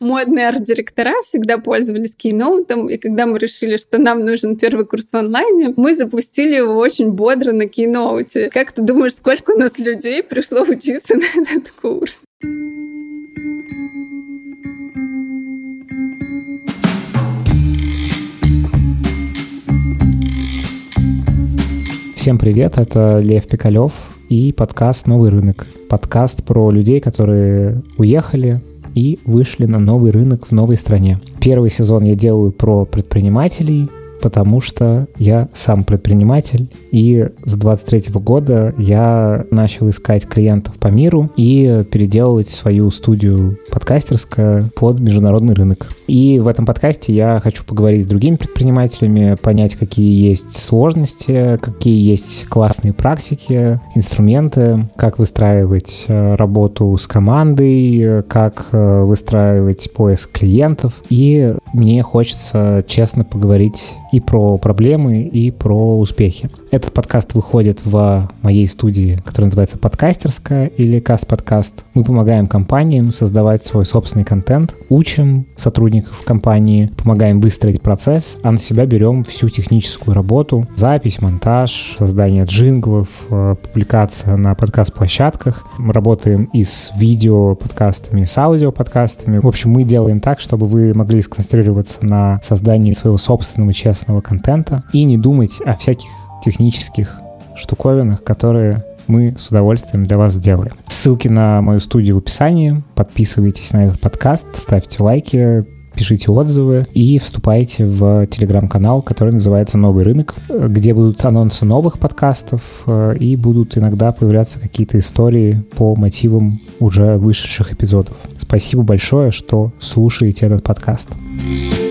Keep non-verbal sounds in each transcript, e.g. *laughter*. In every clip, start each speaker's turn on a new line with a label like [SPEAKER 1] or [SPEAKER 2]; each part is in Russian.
[SPEAKER 1] модные арт-директора всегда пользовались кейноутом, и когда мы решили, что нам нужен первый курс в онлайне, мы запустили его очень бодро на кейноуте. Как ты думаешь, сколько у нас людей пришло учиться *laughs* на этот курс?
[SPEAKER 2] Всем привет, это Лев Пикалев и подкаст «Новый рынок». Подкаст про людей, которые уехали, и вышли на новый рынок в новой стране. Первый сезон я делаю про предпринимателей, потому что я сам предприниматель, и с 23 года я начал искать клиентов по миру и переделывать свою студию подкастерская под международный рынок. И в этом подкасте я хочу поговорить с другими предпринимателями, понять, какие есть сложности, какие есть классные практики, инструменты, как выстраивать э, работу с командой, как э, выстраивать поиск клиентов. И мне хочется честно поговорить и про проблемы, и про успехи. Этот подкаст выходит в моей студии, которая называется «Подкастерская» или «Каст-подкаст». Мы помогаем компаниям создавать свой собственный контент, учим сотрудников компании, помогаем выстроить процесс, а на себя берем всю техническую работу, запись, монтаж, создание джинглов, э, публикация на подкаст-площадках. Мы работаем и с видео-подкастами, с аудио-подкастами. В общем, мы делаем так, чтобы вы могли сконцентрироваться на создании своего собственного честного контента и не думать о всяких технических штуковинах, которые мы с удовольствием для вас сделаем. Ссылки на мою студию в описании. Подписывайтесь на этот подкаст, ставьте лайки, пишите отзывы и вступайте в телеграм-канал, который называется «Новый рынок», где будут анонсы новых подкастов э, и будут иногда появляться какие-то истории по мотивам уже вышедших эпизодов. Спасибо большое, что слушаете этот подкаст. У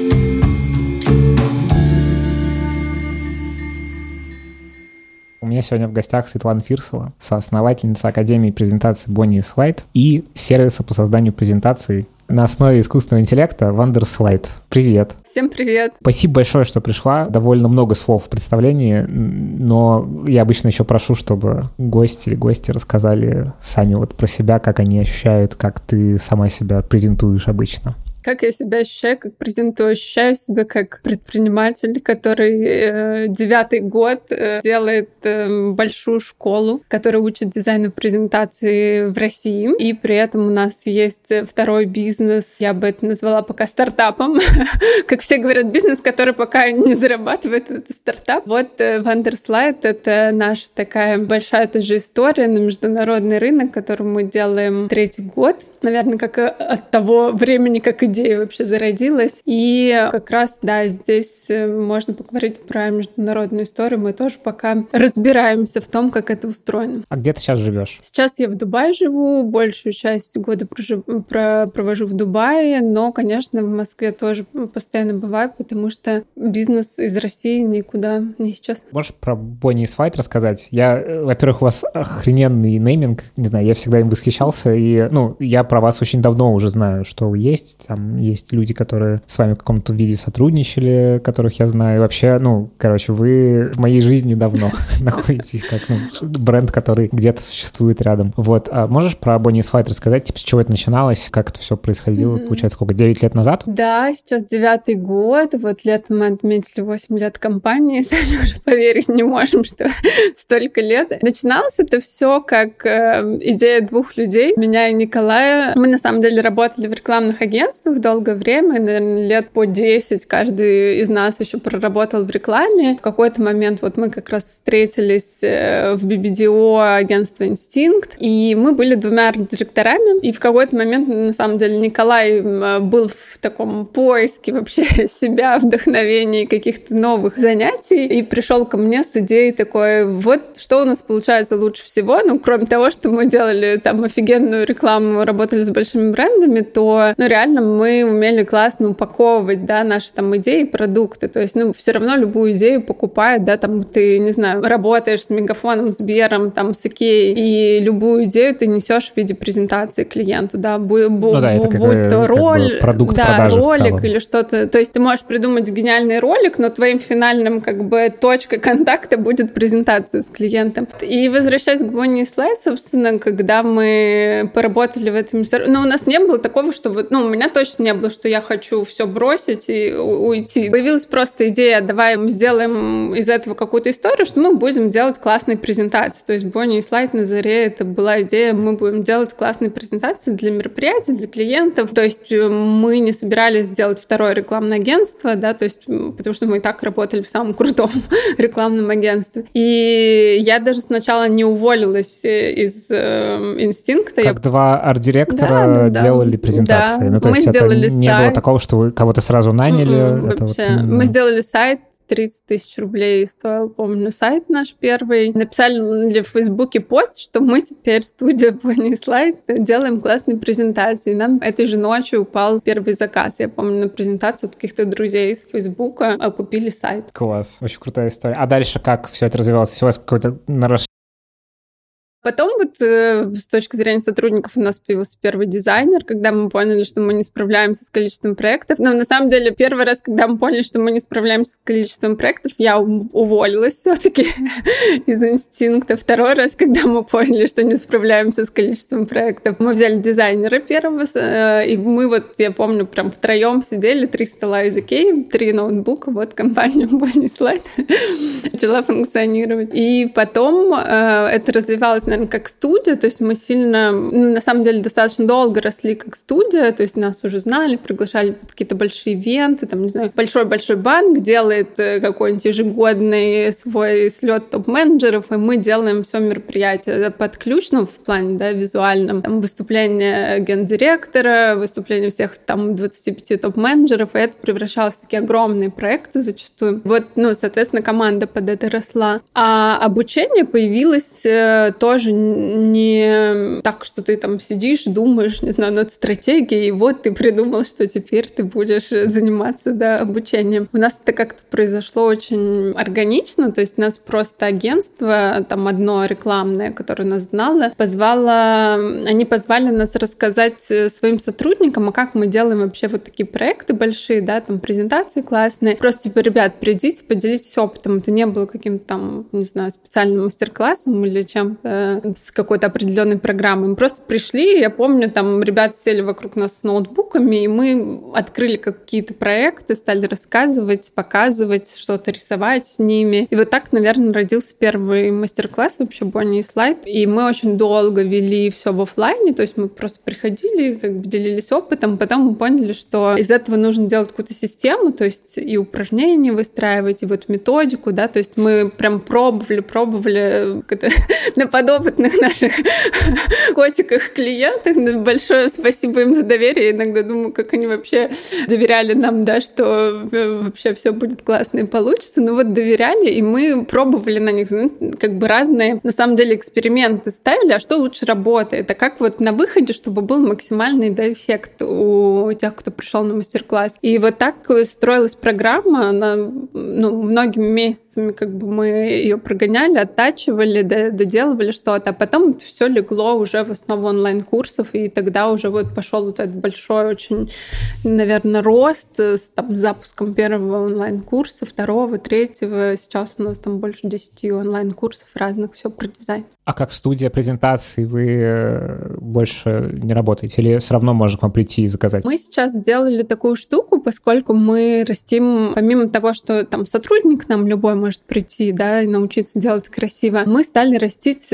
[SPEAKER 2] меня сегодня в гостях Светлана Фирсова, соосновательница Академии презентации Бонни и Слайд и сервиса по созданию презентаций на основе искусственного интеллекта Wonderslide. Привет.
[SPEAKER 1] Всем привет.
[SPEAKER 2] Спасибо большое, что пришла. Довольно много слов в представлении, но я обычно еще прошу, чтобы гости или гости рассказали сами вот про себя, как они ощущают, как ты сама себя презентуешь обычно.
[SPEAKER 1] Как я себя ощущаю, как презентую? Ощущаю себя как предприниматель, который э, девятый год э, делает э, большую школу, которая учит дизайну презентации в России. И при этом у нас есть второй бизнес, я бы это назвала пока стартапом. *laughs* как все говорят, бизнес, который пока не зарабатывает, это стартап. Вот Wonderslide — это наша такая большая тоже история на международный рынок, которую мы делаем третий год. Наверное, как от того времени, как и идея вообще зародилась. И как раз, да, здесь э, можно поговорить про международную историю. Мы тоже пока разбираемся в том, как это устроено.
[SPEAKER 2] А где ты сейчас живешь?
[SPEAKER 1] Сейчас я в Дубае живу, большую часть года прожив... про... провожу в Дубае, но, конечно, в Москве тоже постоянно бываю, потому что бизнес из России никуда не сейчас.
[SPEAKER 2] Можешь про Бонни и Свайт рассказать? Я, э, во-первых, у вас охрененный нейминг, не знаю, я всегда им восхищался, и, ну, я про вас очень давно уже знаю, что вы есть, там, есть люди, которые с вами в каком-то виде сотрудничали, которых я знаю. вообще, ну, короче, вы в моей жизни давно *laughs* находитесь как ну, бренд, который где-то существует рядом. Вот. А можешь про Bonnie Slide рассказать, типа, с чего это начиналось, как это все происходило, mm-hmm. получается, сколько, 9 лет назад?
[SPEAKER 1] Да, сейчас девятый год, вот летом мы отметили 8 лет компании, *laughs* сами уже поверить не можем, что *laughs* столько лет. Начиналось это все как э, идея двух людей, меня и Николая. Мы на самом деле работали в рекламных агентствах долгое время, наверное, лет по 10 каждый из нас еще проработал в рекламе. В какой-то момент вот мы как раз встретились э, в BBDO агентство «Инстинкт», и мы были двумя директорами, и в какой-то момент, на самом деле, Николай был в таком поиске вообще *laughs* себя, вдохновении каких-то новых занятий, и пришел ко мне с идеей такой, вот что у нас получается лучше всего, ну, кроме того, что мы делали там офигенную рекламу, работали с большими брендами, то, ну, реально мы умели классно упаковывать, да, наши там идеи, продукты. То есть, ну, все равно любую идею покупают, да, там ты, не знаю, работаешь с Мегафоном, с Бером, там, с Икеей, и любую идею ты несешь в виде презентации клиенту, да, будь, ну, да, будь то роль, продукт да, ролик или что-то. То есть ты можешь придумать гениальный ролик, но твоим финальным, как бы, точкой контакта будет презентация с клиентом. И возвращаясь к Bonnie Slice, собственно, когда мы поработали в этом... Ну, у нас не было такого, что вот, ну, у меня точно точно не было, что я хочу все бросить и уйти. Появилась просто идея, давай мы сделаем из этого какую-то историю, что мы будем делать классные презентации. То есть Бонни и слайд на заре это была идея, мы будем делать классные презентации для мероприятий, для клиентов. То есть э, мы не собирались сделать второе рекламное агентство, да, то есть потому что мы и так работали в самом крутом *laughs* рекламном агентстве. И я даже сначала не уволилась э, из э, инстинкта.
[SPEAKER 2] Как я... два арт-директора да, да, делали презентации. Да. Ну, то мы есть сделали не сайт. было такого, что вы кого-то сразу наняли.
[SPEAKER 1] Mm-mm, это вообще. Вот именно... Мы сделали сайт, 30 тысяч рублей стоил, помню, сайт наш первый. Написали в Фейсбуке пост, что мы теперь студия Pony Slide делаем классные презентации. Нам этой же ночью упал первый заказ. Я помню, на презентацию от каких-то друзей из Фейсбука окупили сайт.
[SPEAKER 2] Класс, очень крутая история. А дальше как все это развивалось? У вас какой-то
[SPEAKER 1] Потом вот э, с точки зрения сотрудников у нас появился первый дизайнер, когда мы поняли, что мы не справляемся с количеством проектов. Но на самом деле первый раз, когда мы поняли, что мы не справляемся с количеством проектов, я уволилась все-таки *laughs* из инстинкта. Второй раз, когда мы поняли, что не справляемся с количеством проектов, мы взяли дизайнера первого, э, и мы вот, я помню, прям втроем сидели, три стола из Икеи, три ноутбука, вот компания *laughs* Bonnie Slide *laughs* начала функционировать. И потом э, это развивалось наверное, как студия, то есть мы сильно, ну, на самом деле, достаточно долго росли как студия, то есть нас уже знали, приглашали под какие-то большие ивенты, там, не знаю, большой-большой банк делает э, какой-нибудь ежегодный свой слет топ-менеджеров, и мы делаем все мероприятие под ключ, ну, в плане, да, визуальном, там, выступление гендиректора, выступление всех там 25 топ-менеджеров, и это превращалось в такие огромные проекты зачастую. Вот, ну, соответственно, команда под это росла. А обучение появилось э, тоже тоже не так, что ты там сидишь, думаешь, не знаю, над стратегией, и вот ты придумал, что теперь ты будешь заниматься да, обучением. У нас это как-то произошло очень органично, то есть нас просто агентство, там одно рекламное, которое нас знало, позвало, они позвали нас рассказать своим сотрудникам, а как мы делаем вообще вот такие проекты большие, да, там презентации классные. Просто типа, ребят, придите, поделитесь опытом. Это не было каким-то там, не знаю, специальным мастер-классом или чем-то с какой-то определенной программой. Мы просто пришли, я помню, там ребята сели вокруг нас с ноутбуками, и мы открыли какие-то проекты, стали рассказывать, показывать, что-то рисовать с ними. И вот так, наверное, родился первый мастер-класс вообще Бонни и Слайд. И мы очень долго вели все в офлайне, то есть мы просто приходили, как бы делились опытом, потом мы поняли, что из этого нужно делать какую-то систему, то есть и упражнения выстраивать, и вот методику, да, то есть мы прям пробовали, пробовали *laughs* на опытных наших *laughs* котиках клиентах. Большое спасибо им за доверие. Иногда думаю, как они вообще доверяли нам, да, что э, вообще все будет классно и получится. Но вот доверяли, и мы пробовали на них как бы разные, на самом деле, эксперименты ставили, а что лучше работает, а как вот на выходе, чтобы был максимальный да, эффект у тех, кто пришел на мастер-класс. И вот так строилась программа, она, ну, многими месяцами как бы мы ее прогоняли, оттачивали, доделывали, что что-то. А потом все легло уже в основу онлайн-курсов, и тогда уже вот пошел вот этот большой очень, наверное, рост с там, запуском первого онлайн-курса, второго, третьего. Сейчас у нас там больше 10 онлайн-курсов разных, все про дизайн.
[SPEAKER 2] А как студия презентаций вы э, больше не работаете? Или все равно можно к вам прийти и заказать?
[SPEAKER 1] Мы сейчас сделали такую штуку, поскольку мы растим, помимо того, что там сотрудник нам любой может прийти, да, и научиться делать красиво, мы стали растить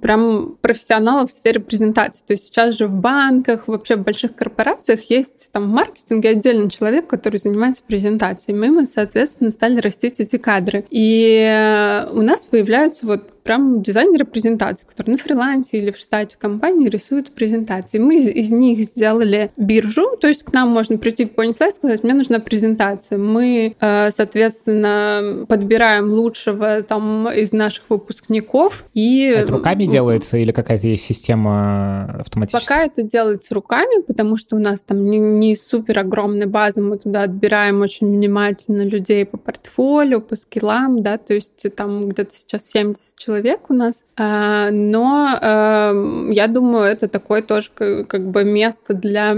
[SPEAKER 1] прям профессионалов в сфере презентации. То есть сейчас же в банках, вообще в больших корпорациях есть там в маркетинге отдельный человек, который занимается презентацией. Мы, соответственно, стали растить эти кадры. И э, у нас появляются вот прям дизайнеры презентаций, которые на фрилансе или в штате компании рисуют презентации. Мы из, из них сделали биржу, то есть к нам можно прийти в Point и сказать, мне нужна презентация. Мы, э, соответственно, подбираем лучшего там из наших выпускников и...
[SPEAKER 2] Это руками делается или какая-то есть система автоматическая?
[SPEAKER 1] Пока это делается руками, потому что у нас там не, не супер огромная база, мы туда отбираем очень внимательно людей по портфолио, по скиллам, да, то есть там где-то сейчас 70 человек человек у нас. А, но эм, я думаю, это такое тоже как бы место для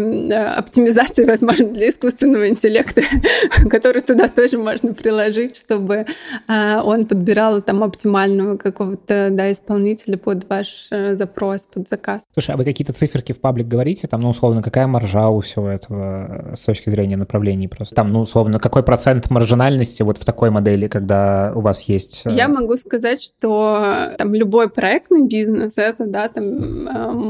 [SPEAKER 1] оптимизации, *laughs* возможно, для искусственного интеллекта, *laughs* который туда тоже можно приложить, чтобы он подбирал там оптимального какого-то да, исполнителя под ваш э, запрос, под заказ.
[SPEAKER 2] Слушай, а вы какие-то циферки в паблик говорите? Там, ну, условно, какая маржа у всего этого э, с точки зрения направлений просто? Там, ну, условно, какой процент маржинальности вот в такой модели, когда у вас есть...
[SPEAKER 1] Э, Я могу сказать, что там любой проектный бизнес, это, да, там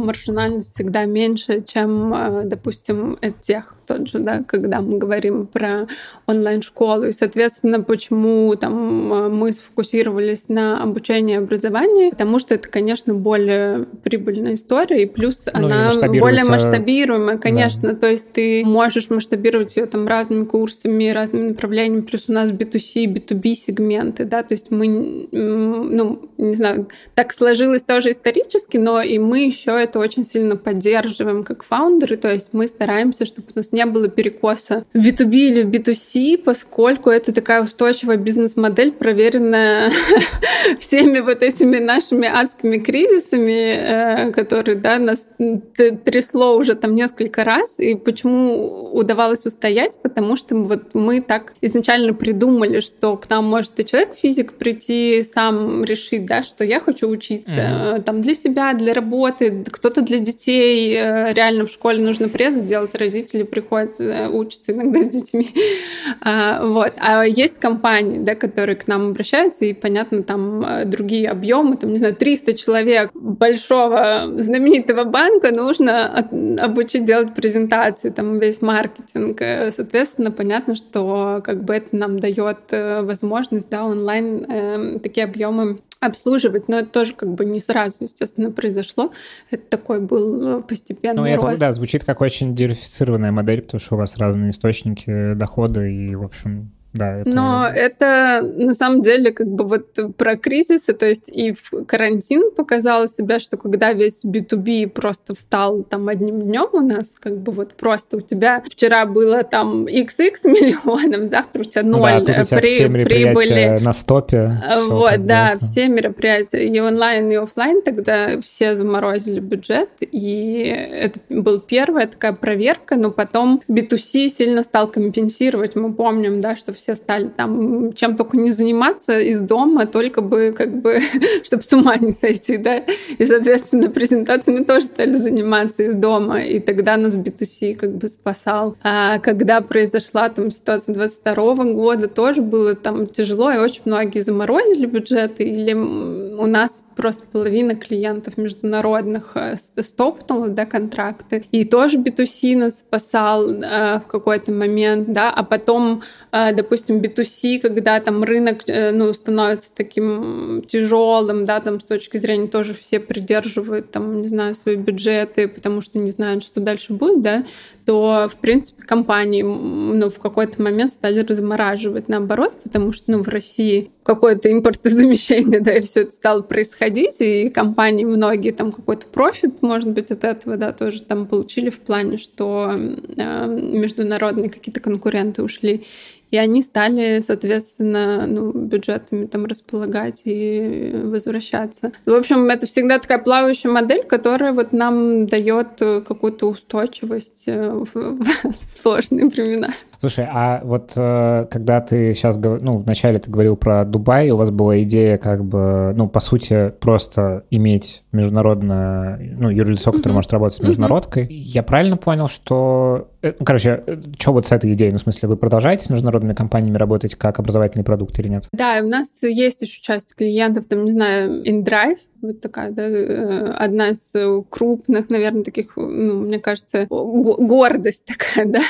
[SPEAKER 1] маржинальность всегда меньше, чем, допустим, тех тот же, да, когда мы говорим про онлайн-школу. И, соответственно, почему там мы сфокусировались на обучении и образовании, потому что это, конечно, более прибыльная история, и плюс ну, она и более масштабируемая, конечно. Да. То есть ты можешь масштабировать ее там разными курсами, разными направлениями, плюс у нас B2C, B2B сегменты, да, то есть мы, ну, не знаю, так сложилось тоже исторически, но и мы еще это очень сильно поддерживаем как фаундеры, то есть мы стараемся, чтобы у нас не было перекоса в B2B или в B2C, поскольку это такая устойчивая бизнес-модель, проверенная *laughs* всеми вот этими нашими адскими кризисами, э, которые да, нас трясло уже там несколько раз. И почему удавалось устоять? Потому что вот мы так изначально придумали, что к нам может и человек-физик прийти, сам решить, да, что я хочу учиться mm-hmm. там для себя, для работы, кто-то для детей. Э, реально в школе нужно презы делать, родители приходят, учатся иногда с детьми. *laughs* А, вот. А есть компании, да, которые к нам обращаются, и, понятно, там другие объемы, там, не знаю, 300 человек большого знаменитого банка нужно обучить делать презентации, там весь маркетинг. Соответственно, понятно, что как бы это нам дает э, возможность да, онлайн э, такие объемы обслуживать, но это тоже как бы не сразу, естественно, произошло. Это такой был э, постепенный ну, рост.
[SPEAKER 2] это, да, звучит как очень диверсифицированная модель, потому что у вас разные источники дохода и, в общем, да,
[SPEAKER 1] это... Но это на самом деле как бы вот про кризисы, то есть и в карантин показало себя, что когда весь B2B просто встал там одним днем у нас, как бы вот просто у тебя вчера было там XX *laughs* миллионов, завтра у тебя ноль ну, да,
[SPEAKER 2] тут у тебя при, прибыли. на стопе.
[SPEAKER 1] Вот, да, это. все мероприятия, и онлайн, и офлайн тогда все заморозили бюджет, и это был первая такая проверка, но потом B2C сильно стал компенсировать. Мы помним, да, что все стали там чем только не заниматься из дома, только бы как бы, *laughs* чтобы с ума не сойти, да. И, соответственно, презентациями тоже стали заниматься из дома. И тогда нас B2C как бы спасал. А когда произошла там ситуация 22 года, тоже было там тяжело, и очень многие заморозили бюджеты, или у нас просто половина клиентов международных э, стопнула, да, контракты. И тоже B2C нас спасал э, в какой-то момент, да, а потом, допустим, B2C, когда там рынок, э, ну, становится таким тяжелым, да, там с точки зрения тоже все придерживают, там, не знаю, свои бюджеты, потому что не знают, что дальше будет, да, то, в принципе, компании, ну, в какой-то момент стали размораживать наоборот, потому что, ну, в России какое-то импортозамещение, *laughs* да, и все это стало происходить, и компании многие там какой-то профит, может быть, от этого, да, тоже там получили в плане, что э, международные какие-то конкуренты ушли и они стали, соответственно, ну, бюджетами там располагать и возвращаться. В общем, это всегда такая плавающая модель, которая вот нам дает какую-то устойчивость э, в, *laughs* в сложные времена.
[SPEAKER 2] Слушай, а вот э, когда ты сейчас, ну, вначале ты говорил про Дубай, у вас была идея как бы, ну, по сути, просто иметь международное, ну, юрлицо, которое mm-hmm. может работать с международкой. Mm-hmm. Я правильно понял, что... Э, ну, короче, э, что вот с этой идеей? Ну, в смысле, вы продолжаете с международными компаниями работать как образовательный продукт или нет?
[SPEAKER 1] Да, у нас есть еще часть клиентов, там, не знаю, InDrive, вот такая, да, одна из крупных, наверное, таких, ну, мне кажется, гордость такая, *laughs* да,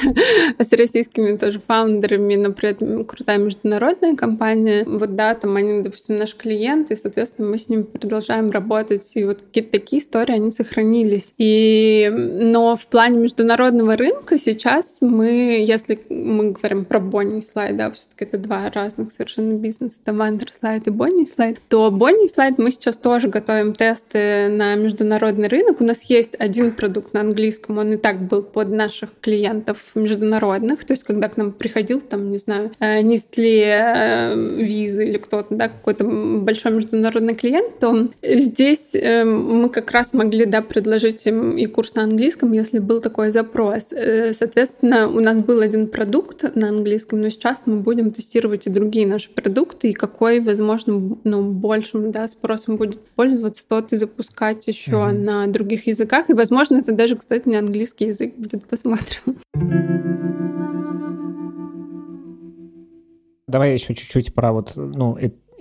[SPEAKER 1] с российскими тоже фаундерами, но при этом крутая международная компания. Вот, да, там они, допустим, наш клиент, и, соответственно, мы с ними продолжаем работать, и вот какие-то такие истории, они сохранились. И, но в плане международного рынка сейчас мы, если мы говорим про Бонни слайд, да, все-таки это два разных совершенно бизнеса, там слайд и Бонни слайд, то Бонни слайд мы сейчас тоже готовим тесты на международный рынок. У нас есть один продукт на английском, он и так был под наших клиентов международных, то есть когда к нам приходил, там, не знаю, э, Нестле, Виза или кто-то, да, какой-то большой международный клиент, то здесь мы как раз могли, да, предложить им и курс на английском, если был такой запрос. Соответственно, у нас был один продукт на английском, но сейчас мы будем тестировать и другие наши продукты, и какой, возможно, ну, большим да, спросом будет пользоваться, тот и запускать еще mm-hmm. на других языках. И, возможно, это даже, кстати, не английский язык будет. Посмотрим.
[SPEAKER 2] Давай еще чуть-чуть про вот, ну,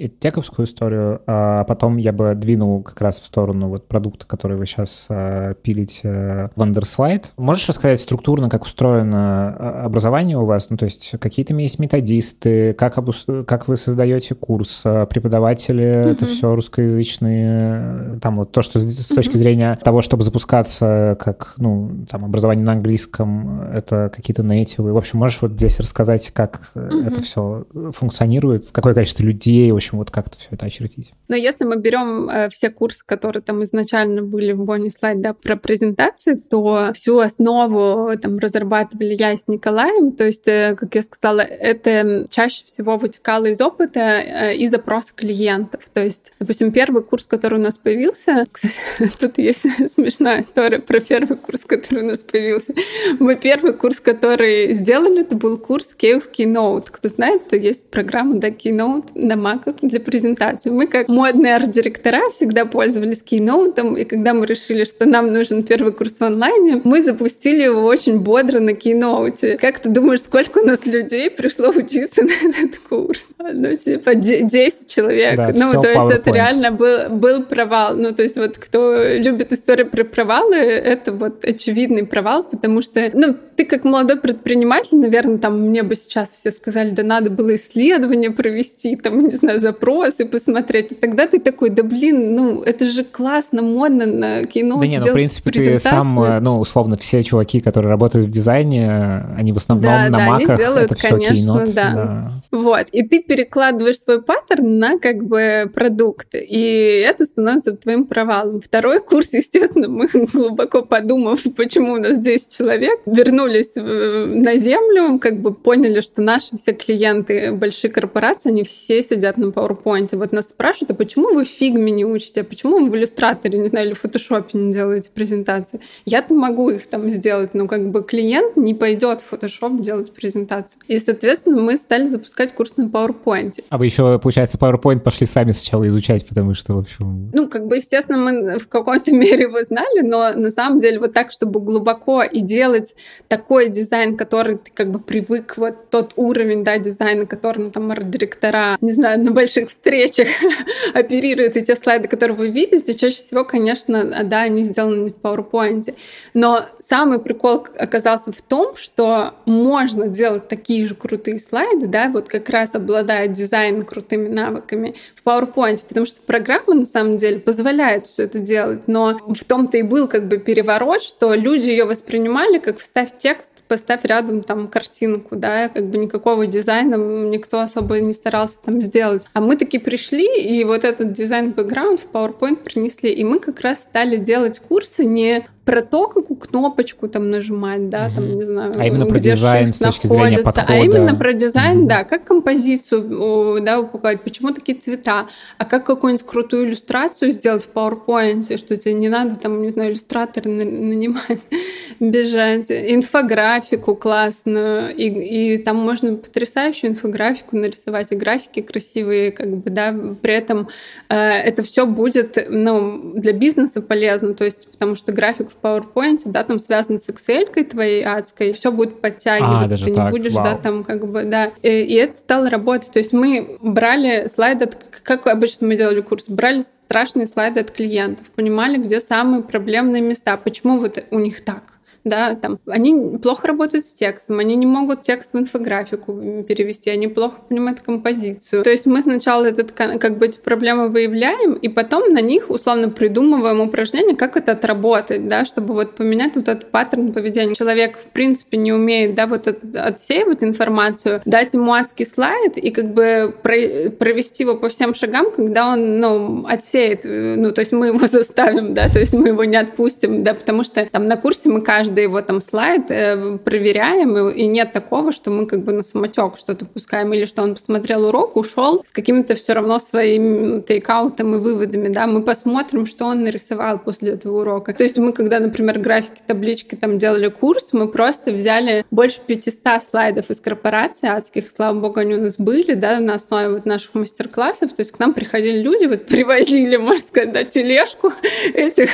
[SPEAKER 2] тековскую историю, а потом я бы двинул как раз в сторону вот продукта, который вы сейчас а, пилите, э, Wonderslide. Можешь рассказать структурно, как устроено а, образование у вас? Ну, то есть какие-то есть методисты, как, обус... как вы создаете курс, а, преподаватели, mm-hmm. это все русскоязычные, там вот то, что с точки mm-hmm. зрения того, чтобы запускаться как, ну, там, образование на английском, это какие-то нейтивы. В общем, можешь вот здесь рассказать, как mm-hmm. это все функционирует, какое количество людей, в общем, общем, вот как-то все это очертить.
[SPEAKER 1] Но если мы берем э, все курсы, которые там изначально были в Бонни слайд, да, про презентации, то всю основу там разрабатывали я с Николаем. То есть, э, как я сказала, это чаще всего вытекало из опыта э, и запроса клиентов. То есть, допустим, первый курс, который у нас появился, *laughs* кстати, тут есть *laughs* смешная история про первый курс, который у нас появился. Мы первый курс, который сделали, это был курс Cave Keynote. Кто знает, есть программа да, Keynote на Mac для презентации. Мы как модные арт-директора всегда пользовались кейноутом, и когда мы решили, что нам нужен первый курс в онлайне, мы запустили его очень бодро на кейноуте. Как ты думаешь, сколько у нас людей пришло учиться *laughs* на этот курс? Ну, типа 10 человек. Да, ну, то есть это реально был, был провал. Ну, то есть вот кто любит историю про провалы, это вот очевидный провал, потому что, ну, ты как молодой предприниматель, наверное, там мне бы сейчас все сказали, да надо было исследование провести, там, не знаю, запросы посмотреть. И тогда ты такой, да блин, ну это же классно, модно на кино.
[SPEAKER 2] Да нет, ну в принципе ты сам, э, ну условно все чуваки, которые работают в дизайне, они в основном да, на да, маках.
[SPEAKER 1] Они делают,
[SPEAKER 2] это
[SPEAKER 1] конечно,
[SPEAKER 2] кейнот,
[SPEAKER 1] да. да. Вот, и ты перекладываешь свой паттерн на как бы продукт, и это становится твоим провалом. Второй курс, *laughs* естественно, мы глубоко подумав, почему у нас здесь человек, вернулись на землю, как бы поняли, что наши все клиенты, большие корпорации, они все сидят на PowerPoint. Вот нас спрашивают, а почему вы в фигме не учите, а почему вы в иллюстраторе, не знаю, или в фотошопе не делаете презентации? Я-то могу их там сделать, но как бы клиент не пойдет в фотошоп делать презентацию. И, соответственно, мы стали запускать курс на PowerPoint.
[SPEAKER 2] А вы еще, получается, PowerPoint пошли сами сначала изучать, потому что, в общем...
[SPEAKER 1] Ну, как бы, естественно, мы в какой-то *laughs* мере его знали, но на самом деле вот так, чтобы глубоко и делать такой дизайн, который ты как бы привык, вот тот уровень, да, дизайна, который, ну, там, арт-директора, не знаю, на больших встречах *laughs* оперируют эти слайды, которые вы видите, чаще всего, конечно, да, они сделаны в PowerPoint. Но самый прикол оказался в том, что можно делать такие же крутые слайды, да, вот как раз обладая дизайн крутыми навыками в PowerPoint, потому что программа на самом деле позволяет все это делать, но в том-то и был как бы переворот, что люди ее воспринимали как вставь текст поставь рядом там картинку, да, как бы никакого дизайна никто особо не старался там сделать. А мы таки пришли, и вот этот дизайн-бэкграунд в PowerPoint принесли, и мы как раз стали делать курсы не про то, какую кнопочку там нажимать, да, там, не знаю,
[SPEAKER 2] а именно про дизайн с точки зрения а подхода.
[SPEAKER 1] А именно про дизайн, угу. да, как композицию, да, упаковать, почему такие цвета, а как какую-нибудь крутую иллюстрацию сделать в PowerPoint, что тебе не надо там, не знаю, иллюстратор нанимать, *laughs* бежать, инфографику классную, и, и там можно потрясающую инфографику нарисовать, и графики красивые, как бы, да, при этом э, это все будет, ну, для бизнеса полезно, то есть, потому что график в PowerPoint, да, там связан с Excel твоей адской, все будет подтягиваться, а, ты так? не будешь, Вау. да, там, как бы, да, и, и это стало работать, то есть мы брали слайды, как обычно мы делали курс, брали страшные слайды от клиентов, понимали, где самые проблемные места, почему вот у них так, да, там, они плохо работают с текстом, они не могут текст в инфографику перевести, они плохо понимают композицию. То есть мы сначала этот, как бы эти проблемы выявляем, и потом на них условно придумываем упражнения, как это отработать, да, чтобы вот поменять вот этот паттерн поведения. Человек, в принципе, не умеет, да, вот отсеивать информацию, дать ему адский слайд и как бы провести его по всем шагам, когда он, ну, отсеет, ну, то есть мы его *laughs* заставим, да, то есть мы его не отпустим, да, потому что там на курсе мы каждый каждый его там слайд э, проверяем, и нет такого, что мы как бы на самотек что-то пускаем, или что он посмотрел урок, ушел с какими-то все равно своими тейкаутами и выводами, да, мы посмотрим, что он нарисовал после этого урока. То есть мы, когда, например, графики, таблички там делали курс, мы просто взяли больше 500 слайдов из корпорации адских, слава богу, они у нас были, да, на основе вот наших мастер-классов, то есть к нам приходили люди, вот привозили, можно сказать, да, тележку *laughs* этих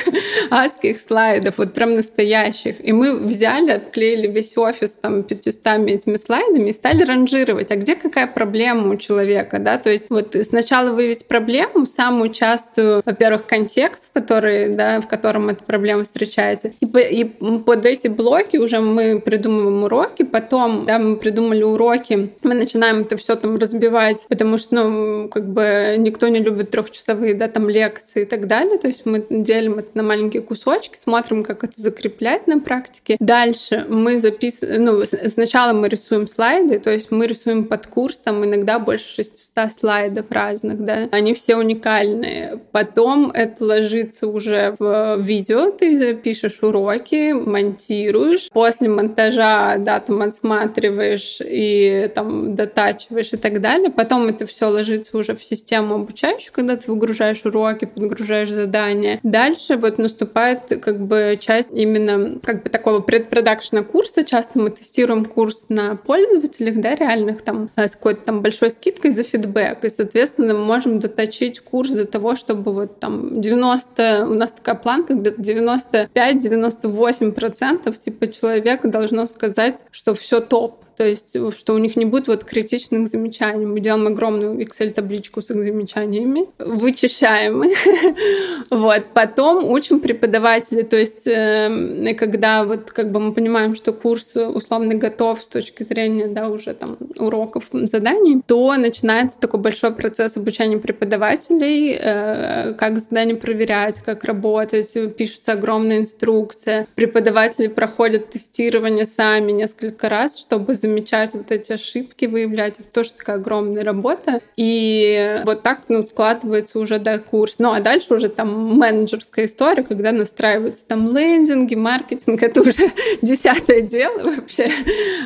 [SPEAKER 1] адских слайдов, вот прям настоящих. И мы взяли, отклеили весь офис там 500 этими слайдами и стали ранжировать, а где какая проблема у человека, да, то есть вот сначала выявить проблему, самую частую, во-первых, контекст, который, да, в котором эта проблема встречается, и, и под эти блоки уже мы придумываем уроки, потом, да, мы придумали уроки, мы начинаем это все там разбивать, потому что, ну, как бы никто не любит трехчасовые, да, там лекции и так далее, то есть мы делим это на маленькие кусочки, смотрим, как это закреплять на практике. Дальше мы записываем, ну, сначала мы рисуем слайды, то есть мы рисуем под курс, там иногда больше 600 слайдов разных, да, они все уникальные. Потом это ложится уже в видео, ты пишешь уроки, монтируешь, после монтажа, да, там отсматриваешь и там дотачиваешь и так далее. Потом это все ложится уже в систему обучающую, когда ты выгружаешь уроки, подгружаешь задания. Дальше вот наступает как бы часть именно как бы такого предпродакшена курса. Часто мы тестируем курс на пользователях, да, реальных там с какой-то там большой скидкой за фидбэк. И, соответственно, мы можем доточить курс до того, чтобы вот там 90, у нас такая планка, где-то 95-98% типа человека должно сказать, что все топ то есть что у них не будет вот критичных замечаний. Мы делаем огромную Excel-табличку с их замечаниями, вычищаем их. *laughs* вот. Потом учим преподавателей, то есть э, когда вот как бы мы понимаем, что курс условно готов с точки зрения, да, уже там уроков, заданий, то начинается такой большой процесс обучения преподавателей, э, как задание проверять, как работать, пишется огромная инструкция. Преподаватели проходят тестирование сами несколько раз, чтобы замечать вот эти ошибки, выявлять. Это тоже такая огромная работа. И вот так ну, складывается уже да, курс. Ну а дальше уже там менеджерская история, когда настраиваются там лендинги, маркетинг. *laughs* Это уже десятое дело вообще.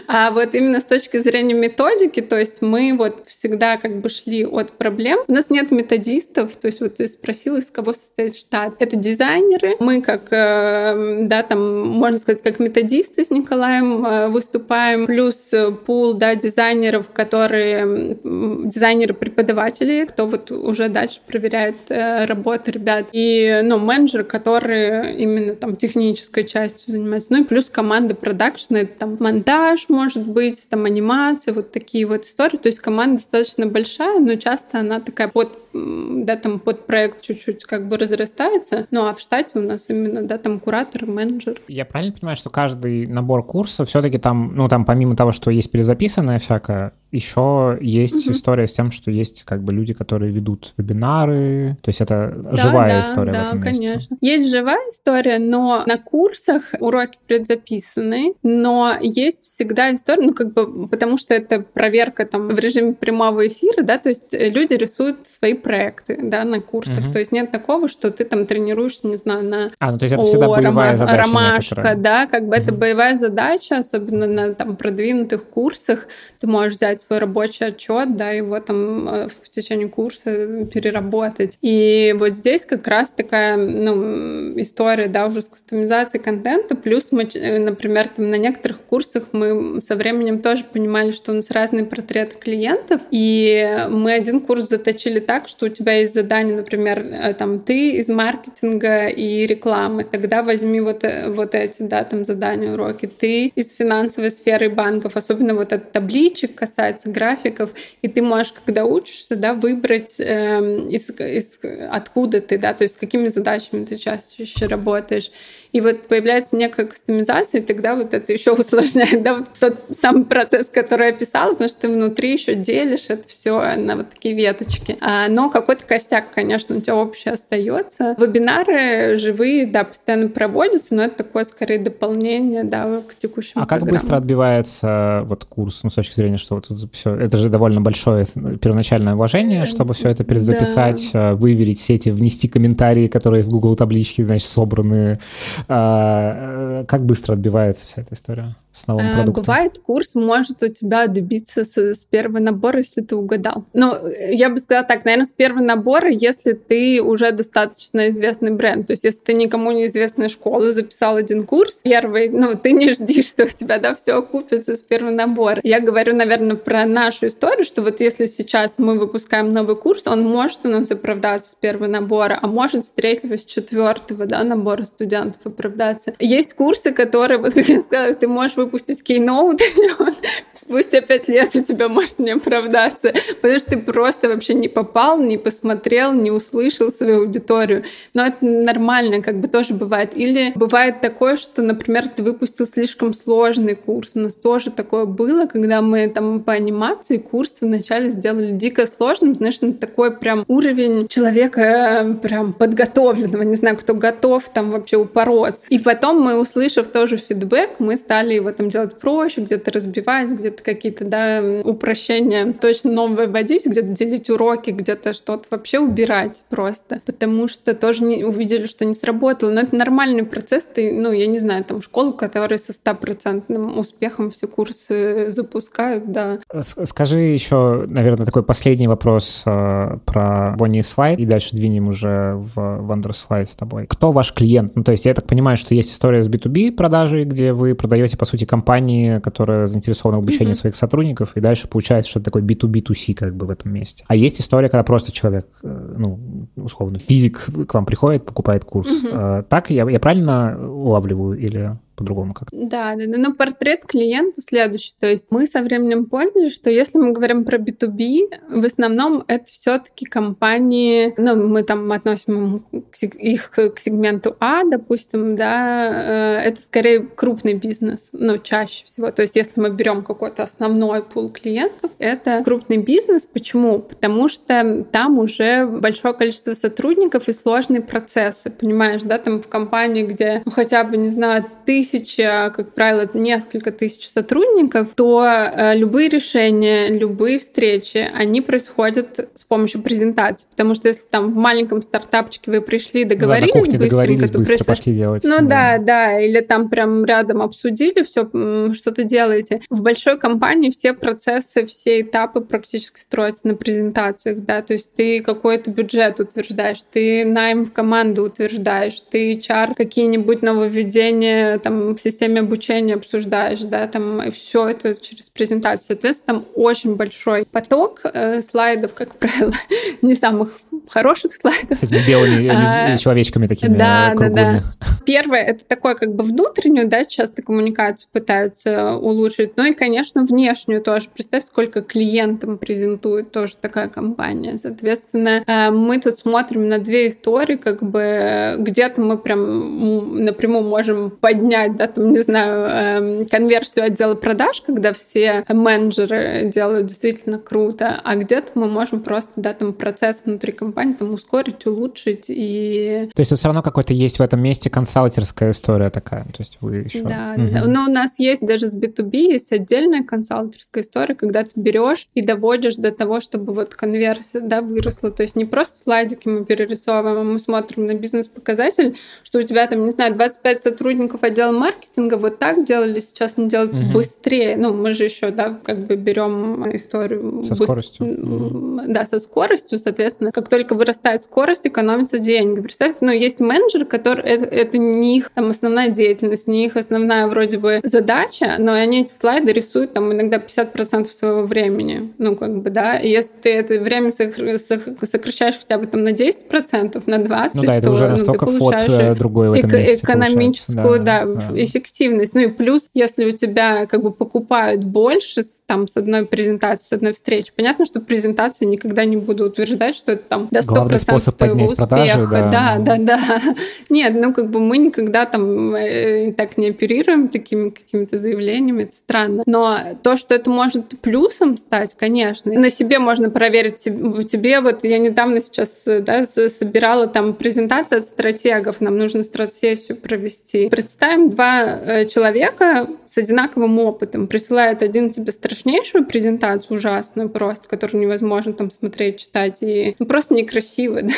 [SPEAKER 1] А вот именно с точки зрения методики, то есть мы вот всегда как бы шли от проблем. У нас нет методистов, то есть вот ты спросил, из кого состоит штат. Это дизайнеры. Мы как, э, да, там, можно сказать, как методисты с Николаем э, выступаем. Плюс пул да, дизайнеров, которые дизайнеры-преподаватели, кто вот уже дальше проверяет э, работы ребят. И ну, менеджеры, которые именно там технической частью занимаются. Ну и плюс команда продакшена, это там монтаж, может быть, там анимация, вот такие вот истории. То есть команда достаточно большая, но часто она такая под да, там под проект чуть-чуть как бы разрастается, ну а в штате у нас именно, да, там куратор, менеджер.
[SPEAKER 2] Я правильно понимаю, что каждый набор курса все-таки там, ну там помимо того, что есть перезаписанное всякое, еще есть угу. история с тем, что есть как бы люди, которые ведут вебинары, то есть это да, живая
[SPEAKER 1] да,
[SPEAKER 2] история
[SPEAKER 1] да,
[SPEAKER 2] в этом
[SPEAKER 1] конечно.
[SPEAKER 2] месте.
[SPEAKER 1] Есть живая история, но на курсах уроки предзаписаны, но есть всегда история, ну как бы, потому что это проверка там в режиме прямого эфира, да, то есть люди рисуют свои проекты, да, на курсах, угу. то есть нет такого, что ты там тренируешься, не знаю, на
[SPEAKER 2] а, ну, то есть это всегда боевая рома... задача
[SPEAKER 1] ромашка,
[SPEAKER 2] некоторая.
[SPEAKER 1] да, как бы угу. это боевая задача, особенно на там продвинутых курсах, ты можешь взять взять свой рабочий отчет, да, его там э, в течение курса переработать. И вот здесь как раз такая, ну, история, да, уже с кастомизацией контента, плюс мы, э, например, там на некоторых курсах мы со временем тоже понимали, что у нас разные портреты клиентов, и мы один курс заточили так, что у тебя есть задание, например, э, там, ты из маркетинга и рекламы, тогда возьми вот, вот эти, да, там задания, уроки, ты из финансовой сферы банков, особенно вот этот табличек касается касается графиков, и ты можешь, когда учишься, да, выбрать э, из, из, откуда ты, да, то есть с какими задачами ты чаще работаешь. И вот появляется некая кастомизация, и тогда вот это еще усложняет, да, вот тот самый процесс, который я описала, потому что ты внутри еще делишь это все на вот такие веточки. А, но какой-то костяк, конечно, у тебя общий остается. Вебинары живые, да, постоянно проводятся, но это такое скорее дополнение, да, к текущему
[SPEAKER 2] А как быстро отбивается вот курс, ну, с точки зрения, что вот все, это же довольно большое первоначальное вложение, чтобы все это перезаписать, да. выверить сети, внести комментарии, которые в Google табличке, значит, собраны, как быстро отбивается вся эта история? С новым
[SPEAKER 1] а,
[SPEAKER 2] продуктом?
[SPEAKER 1] Бывает, курс может у тебя добиться с, с первого набора, если ты угадал. Ну, я бы сказала так, наверное, с первого набора, если ты уже достаточно известный бренд. То есть, если ты никому не известная школа, записал один курс первый, ну, ты не жди, *laughs* что у тебя, да, все окупится с первого набора. Я говорю, наверное, про нашу историю, что вот если сейчас мы выпускаем новый курс, он может у нас оправдаться с первого набора, а может с третьего, с четвертого, да, набора студентов оправдаться. Есть курсы, которые, *laughs* вот как я сказала, ты можешь выпустить кейноут, *laughs* спустя пять лет у тебя может не оправдаться, потому что ты просто вообще не попал, не посмотрел, не услышал свою аудиторию. Но это нормально, как бы тоже бывает. Или бывает такое, что, например, ты выпустил слишком сложный курс. У нас тоже такое было, когда мы там по анимации курс вначале сделали дико сложным, знаешь, на такой прям уровень человека э, прям подготовленного, не знаю, кто готов там вообще упороться. И потом мы, услышав тоже фидбэк, мы стали его там делать проще, где-то разбивать, где-то какие-то, да, упрощения точно новое вводить, где-то делить уроки, где-то что-то вообще убирать просто, потому что тоже не, увидели, что не сработало. Но это нормальный процесс, ты, ну, я не знаю, там школу, которая со стопроцентным успехом все курсы запускают, да.
[SPEAKER 2] Скажи еще, наверное, такой последний вопрос э, про Bonnie Slide, и дальше двинем уже в Wonderslide с тобой. Кто ваш клиент? Ну, то есть я так понимаю, что есть история с B2B продажей, где вы продаете, по сути, компании, которая заинтересована в обучении mm-hmm. своих сотрудников, и дальше получается что-то такое B2B2C как бы в этом месте. А есть история, когда просто человек, э, ну, условно, физик к вам приходит, покупает курс. Mm-hmm. Так я, я правильно улавливаю или по-другому как-то.
[SPEAKER 1] Да, да, да. Но портрет клиента следующий. То есть мы со временем поняли, что если мы говорим про B2B, в основном это все-таки компании, ну, мы там относим их к сегменту А, допустим, да, э, это скорее крупный бизнес, ну, чаще всего. То есть если мы берем какой-то основной пул клиентов, это крупный бизнес. Почему? Потому что там уже большое количество сотрудников и сложные процессы, понимаешь, да, там в компании, где ну, хотя бы, не знаю, тысяч тысяча, как правило, несколько тысяч сотрудников, то э, любые решения, любые встречи, они происходят с помощью презентации. Потому что если там в маленьком стартапчике вы пришли, договорились да, быстренько,
[SPEAKER 2] договорились
[SPEAKER 1] то
[SPEAKER 2] быстро пошли делать.
[SPEAKER 1] Ну да. да, да, или там прям рядом обсудили, все что-то делаете. В большой компании все процессы, все этапы практически строятся на презентациях, да, то есть ты какой-то бюджет утверждаешь, ты найм в команду утверждаешь, ты HR какие-нибудь нововведения там в системе обучения обсуждаешь, да, там и все это через презентацию. Соответственно, там очень большой поток э, слайдов, как правило, *laughs* не самых хороших слайдов.
[SPEAKER 2] С этими белыми а, человечками такими
[SPEAKER 1] да, круглыми. Да, да. Первое, это такое как бы внутреннюю, да, часто коммуникацию пытаются улучшить. Ну и, конечно, внешнюю тоже. Представь, сколько клиентам презентует тоже такая компания. Соответственно, э, мы тут смотрим на две истории, как бы где-то мы прям напрямую можем поднять, да, там, не знаю, эм, конверсию отдела продаж, когда все менеджеры делают действительно круто, а где-то мы можем просто, да, там процесс внутри компании компании там ускорить, улучшить и...
[SPEAKER 2] То есть тут все равно какой-то есть в этом месте консалтерская история такая, то есть вы еще...
[SPEAKER 1] Да, угу. да, но у нас есть даже с B2B есть отдельная консалтерская история, когда ты берешь и доводишь до того, чтобы вот конверсия, да, выросла, то есть не просто слайдики мы перерисовываем, а мы смотрим на бизнес-показатель, что у тебя там, не знаю, 25 сотрудников отдела маркетинга вот так делали, сейчас они делают угу. быстрее, ну, мы же еще, да, как бы берем историю...
[SPEAKER 2] Со быстр... скоростью.
[SPEAKER 1] Да, со скоростью, соответственно, как только только вырастает скорость, экономятся деньги. Представь, ну, есть менеджеры, которые это, это не их там основная деятельность, не их основная вроде бы задача, но они эти слайды рисуют там иногда 50% своего времени. Ну, как бы, да. И если ты это время сокращаешь хотя бы там на 10%, на 20%,
[SPEAKER 2] ну, да, это
[SPEAKER 1] то
[SPEAKER 2] уже настолько
[SPEAKER 1] ну, ты
[SPEAKER 2] получаешь фот другой в этом
[SPEAKER 1] эко- экономическую да, да, да. эффективность. Ну и плюс, если у тебя как бы покупают больше там с одной презентации, с одной встречи, понятно, что презентации никогда не буду утверждать, что это там до 100%
[SPEAKER 2] Главный способ поднять успеха. Продажи,
[SPEAKER 1] да. да, да, да. *laughs* Нет, ну как бы мы никогда там э, так не оперируем такими какими-то заявлениями, это странно. Но то, что это может плюсом стать, конечно. На себе можно проверить. Тебе вот я недавно сейчас да, собирала там презентацию от стратегов, нам нужно стратсессию провести. Представим, два э, человека с одинаковым опытом присылает один тебе страшнейшую презентацию, ужасную просто, которую невозможно там смотреть, читать, и ну, просто некрасиво. *laughs* Да?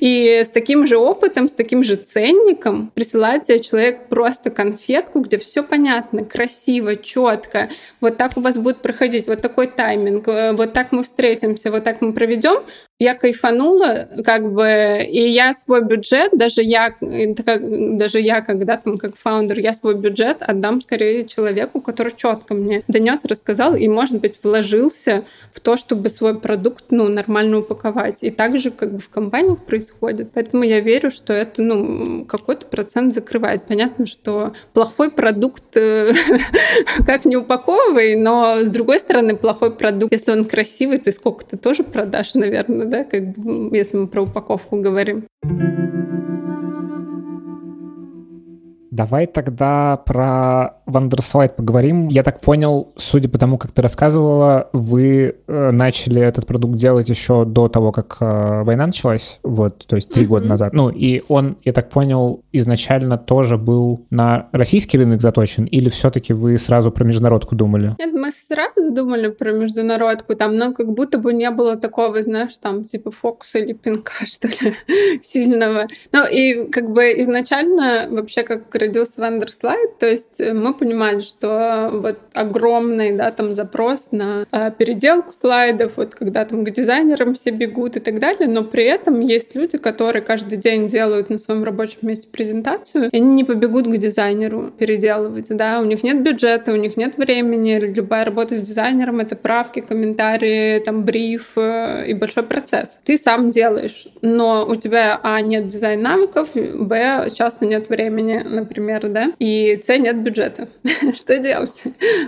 [SPEAKER 1] И с таким же опытом, с таким же ценником присылает тебе человек просто конфетку, где все понятно, красиво, четко. Вот так у вас будет проходить, вот такой тайминг, э, вот так мы встретимся, вот так мы проведем я кайфанула, как бы, и я свой бюджет, даже я, даже я, когда там как фаундер, я свой бюджет отдам скорее человеку, который четко мне донес, рассказал и, может быть, вложился в то, чтобы свой продукт, ну, нормально упаковать. И также как бы в компаниях происходит. Поэтому я верю, что это, ну, какой-то процент закрывает. Понятно, что плохой продукт э, *laughs* как не упаковывай, но с другой стороны, плохой продукт, если он красивый, ты сколько ты тоже продашь, наверное, да, как, если мы про упаковку говорим.
[SPEAKER 2] Давай тогда про Wonderslide поговорим. Я так понял, судя по тому, как ты рассказывала, вы э, начали этот продукт делать еще до того, как э, война началась, вот, то есть три mm-hmm. года назад. Ну, и он, я так понял, изначально тоже был на российский рынок заточен, или все-таки вы сразу про международку думали?
[SPEAKER 1] Нет, мы сразу думали про международку, там, но как будто бы не было такого, знаешь, там, типа фокуса или пинка, *laughs* что ли, сильного. Ну, и как бы изначально вообще как родился Wonderslide, то есть э, мы понимали, что вот огромный, да, там запрос на э, переделку слайдов, вот когда там к дизайнерам все бегут и так далее, но при этом есть люди, которые каждый день делают на своем рабочем месте презентацию, и они не побегут к дизайнеру переделывать, да, у них нет бюджета, у них нет времени, любая работа с дизайнером — это правки, комментарии, там, бриф э, и большой процесс. Ты сам делаешь, но у тебя, а, нет дизайн-навыков, б, часто нет времени, например, да, и С нет бюджета. *laughs* Что делать?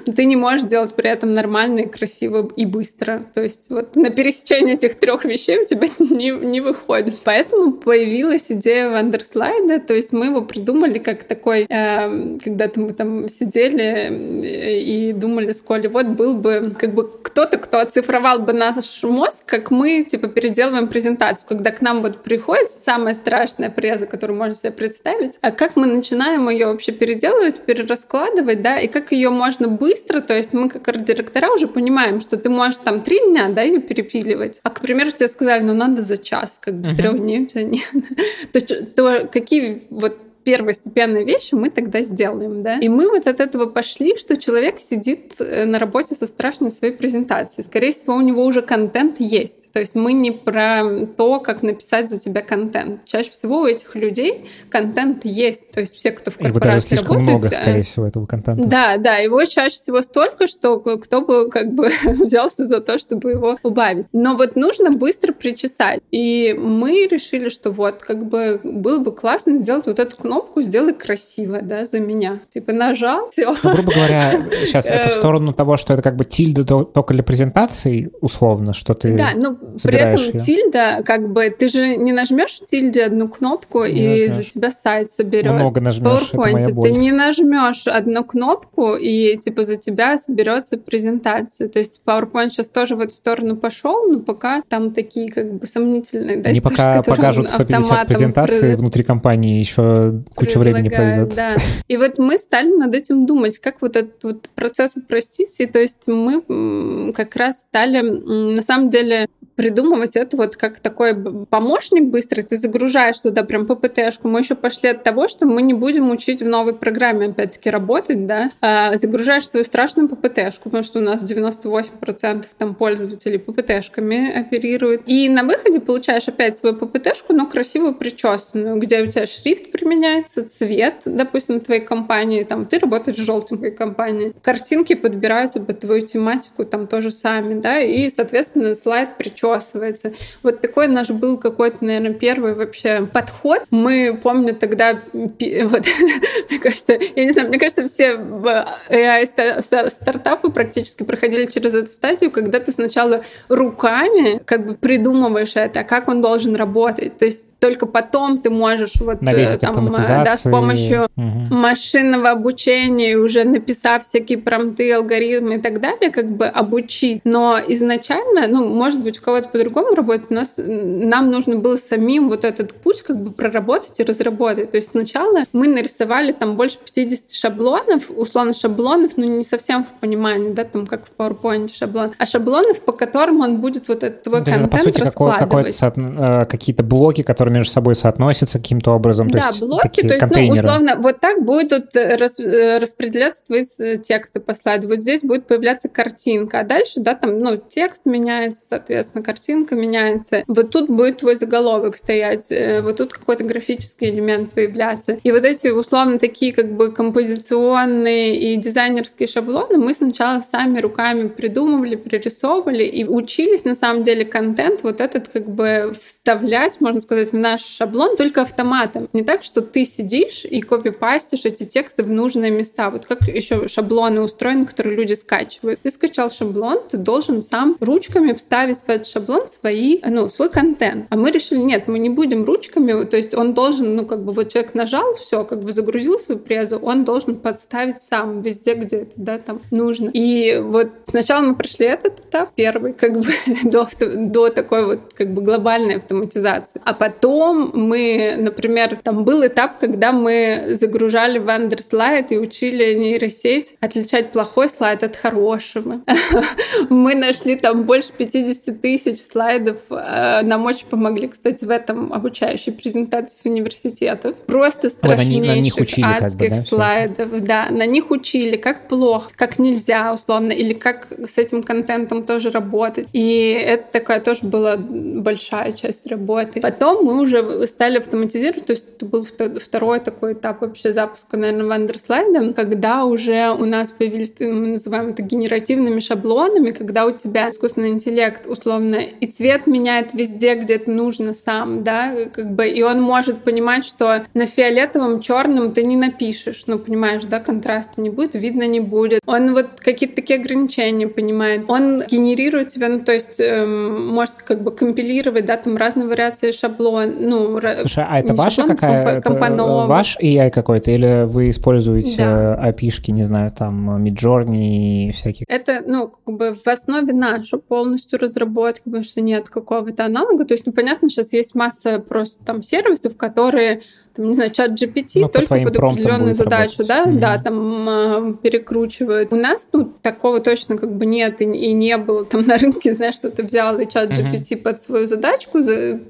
[SPEAKER 1] Ты не можешь сделать при этом нормально, и красиво и быстро. То есть вот на пересечении этих трех вещей у тебя *laughs* не, не выходит. Поэтому появилась идея Вандерслайда, то есть мы его придумали как такой, э, когда-то мы там сидели э, и думали с Колей, вот был бы как бы кто-то, кто оцифровал бы наш мозг, как мы типа переделываем презентацию, когда к нам вот приходит самая страшная преза, которую можно себе представить, а как мы начинаем ее вообще переделывать, перераскладывать, да, и как ее можно быстро, то есть мы как директора уже понимаем, что ты можешь там три дня, да, ее перепиливать, а, к примеру, тебе сказали, ну надо за час, как бы uh-huh. трех дней *laughs* то, то какие вот первостепенные вещи мы тогда сделаем, да. И мы вот от этого пошли, что человек сидит э, на работе со страшной своей презентацией. Скорее всего, у него уже контент есть. То есть мы не про то, как написать за тебя контент. Чаще всего у этих людей контент есть. То есть все, кто в корпорации
[SPEAKER 2] его
[SPEAKER 1] работает...
[SPEAKER 2] много, скорее всего, этого контента.
[SPEAKER 1] Да, да, его чаще всего столько, что кто бы как бы *laughs* взялся за то, чтобы его убавить. Но вот нужно быстро причесать. И мы решили, что вот как бы было бы классно сделать вот эту кнопку кнопку сделай красиво, да, за меня. Типа нажал, *laughs* все.
[SPEAKER 2] Ну, грубо говоря, *laughs* сейчас это в э, сторону того, что это как бы тильда только для презентации, условно, что ты
[SPEAKER 1] Да, но при этом ее. тильда, как бы, ты же не нажмешь в тильде одну кнопку, не и нажмешь. за тебя сайт соберет.
[SPEAKER 2] Много нажмешь, это моя боль.
[SPEAKER 1] Ты не нажмешь одну кнопку, и типа за тебя соберется презентация. То есть PowerPoint сейчас тоже в эту сторону пошел, но пока там такие как бы сомнительные, да,
[SPEAKER 2] Они пока покажут 150 презентаций внутри компании, еще куча времени пройдет.
[SPEAKER 1] Да. И вот мы стали над этим думать, как вот этот вот процесс упростить. И то есть мы как раз стали, на самом деле, придумывать это вот как такой помощник быстрый. Ты загружаешь туда прям ППТ-шку. Мы еще пошли от того, что мы не будем учить в новой программе, опять-таки, работать, да. А загружаешь свою страшную ППТ-шку, потому что у нас 98% там пользователей ППТ-шками оперируют. И на выходе получаешь опять свою ППТ-шку, но красивую причесанную, где у тебя шрифт применяется, цвет, допустим, твоей компании, там, ты работаешь в желтенькой компании. Картинки подбираются под твою тематику там тоже сами, да, и, соответственно, слайд причесан причесывается. Вот такой наш был какой-то, наверное, первый вообще подход. Мы, помню, тогда, *laughs* вот, мне кажется, я не знаю, мне кажется, все AI-стартапы практически проходили через эту стадию, когда ты сначала руками как бы придумываешь это, как он должен работать. То есть только потом ты можешь вот
[SPEAKER 2] Навесить там, да,
[SPEAKER 1] с помощью угу. машинного обучения, уже написав всякие промты, алгоритмы и так далее, как бы обучить. Но изначально, ну, может быть, у кого кого-то по-другому работать, у нас, нам нужно было самим вот этот путь как бы проработать и разработать. То есть сначала мы нарисовали там больше 50 шаблонов, условно шаблонов, но не совсем в понимании, да, там как в PowerPoint шаблон, а шаблонов, по которым он будет вот этот твой
[SPEAKER 2] То
[SPEAKER 1] контент
[SPEAKER 2] по сути,
[SPEAKER 1] раскладывать.
[SPEAKER 2] со- какие-то блоки, которые между собой соотносятся каким-то образом.
[SPEAKER 1] Да,
[SPEAKER 2] то
[SPEAKER 1] блоки,
[SPEAKER 2] такие
[SPEAKER 1] то есть, ну, условно, вот так будут рас- распределяться твои тексты по слайду. Вот здесь будет появляться картинка, а дальше, да, там, ну, текст меняется, соответственно, картинка меняется. Вот тут будет твой заголовок стоять, э, вот тут какой-то графический элемент появляться. И вот эти, условно, такие как бы композиционные и дизайнерские шаблоны мы сначала сами руками придумывали, пририсовывали и учились, на самом деле, контент вот этот как бы вставлять, можно сказать, в наш шаблон только автоматом. Не так, что ты сидишь и копипастишь эти тексты в нужные места. Вот как еще шаблоны устроены, которые люди скачивают. Ты скачал шаблон, ты должен сам ручками вставить в этот шаблон свои, ну, свой контент. А мы решили, нет, мы не будем ручками, то есть он должен, ну, как бы вот человек нажал, все, как бы загрузил свою презу, он должен подставить сам везде, где это, да, там нужно. И вот сначала мы прошли этот этап, первый, как бы *laughs* до, до такой вот как бы глобальной автоматизации. А потом мы, например, там был этап, когда мы загружали в Underslide и учили нейросеть отличать плохой слайд от хорошего. *laughs* Мы нашли там больше 50 тысяч слайдов. Э, Нам очень помогли, кстати, в этом обучающей презентации с университетов. Просто
[SPEAKER 2] на ни- на них
[SPEAKER 1] страшнейших
[SPEAKER 2] учили как бы,
[SPEAKER 1] адских
[SPEAKER 2] да,
[SPEAKER 1] слайдов. Да, на них учили, как плохо, как нельзя, условно, или как с этим контентом тоже работать. И это такая тоже была большая часть работы. Потом мы уже стали автоматизировать, то есть это был вто- второй такой этап вообще запуска, наверное, Вандерслайда, когда уже у нас появились, мы называем это генеративными шаблонами, когда у тебя искусственный интеллект, условно, и цвет меняет везде, где это нужно сам, да, как бы, и он может понимать, что на фиолетовом, черном ты не напишешь, ну, понимаешь, да, контраста не будет, видно не будет. Он вот какие-то такие ограничения понимает. Он генерирует тебя, ну, то есть эм, может как бы компилировать, да, там разные вариации шаблон, ну,
[SPEAKER 2] Слушай, а это ваша
[SPEAKER 1] шаблонов,
[SPEAKER 2] какая?
[SPEAKER 1] компо-
[SPEAKER 2] это, э, ваш AI какой-то? Или вы используете
[SPEAKER 1] Да.
[SPEAKER 2] э, API-шки, не знаю, там, Midjourney и всякие?
[SPEAKER 1] Это, ну, как бы в основе наша полностью разработка, потому что нет какого-то аналога. То есть, ну, понятно, сейчас есть масса просто там сервисов, которые там, не знаю, чат GPT
[SPEAKER 2] Ну, по
[SPEAKER 1] только
[SPEAKER 2] твоим
[SPEAKER 1] под определенную задачу,
[SPEAKER 2] работать.
[SPEAKER 1] да,
[SPEAKER 2] Мгм.
[SPEAKER 1] да, там а, перекручивают. У нас, ну, такого точно как бы нет и, и не было. Там на рынке, знаешь, что ты взял и чат
[SPEAKER 2] Мгм.
[SPEAKER 1] GPT под свою задачку за-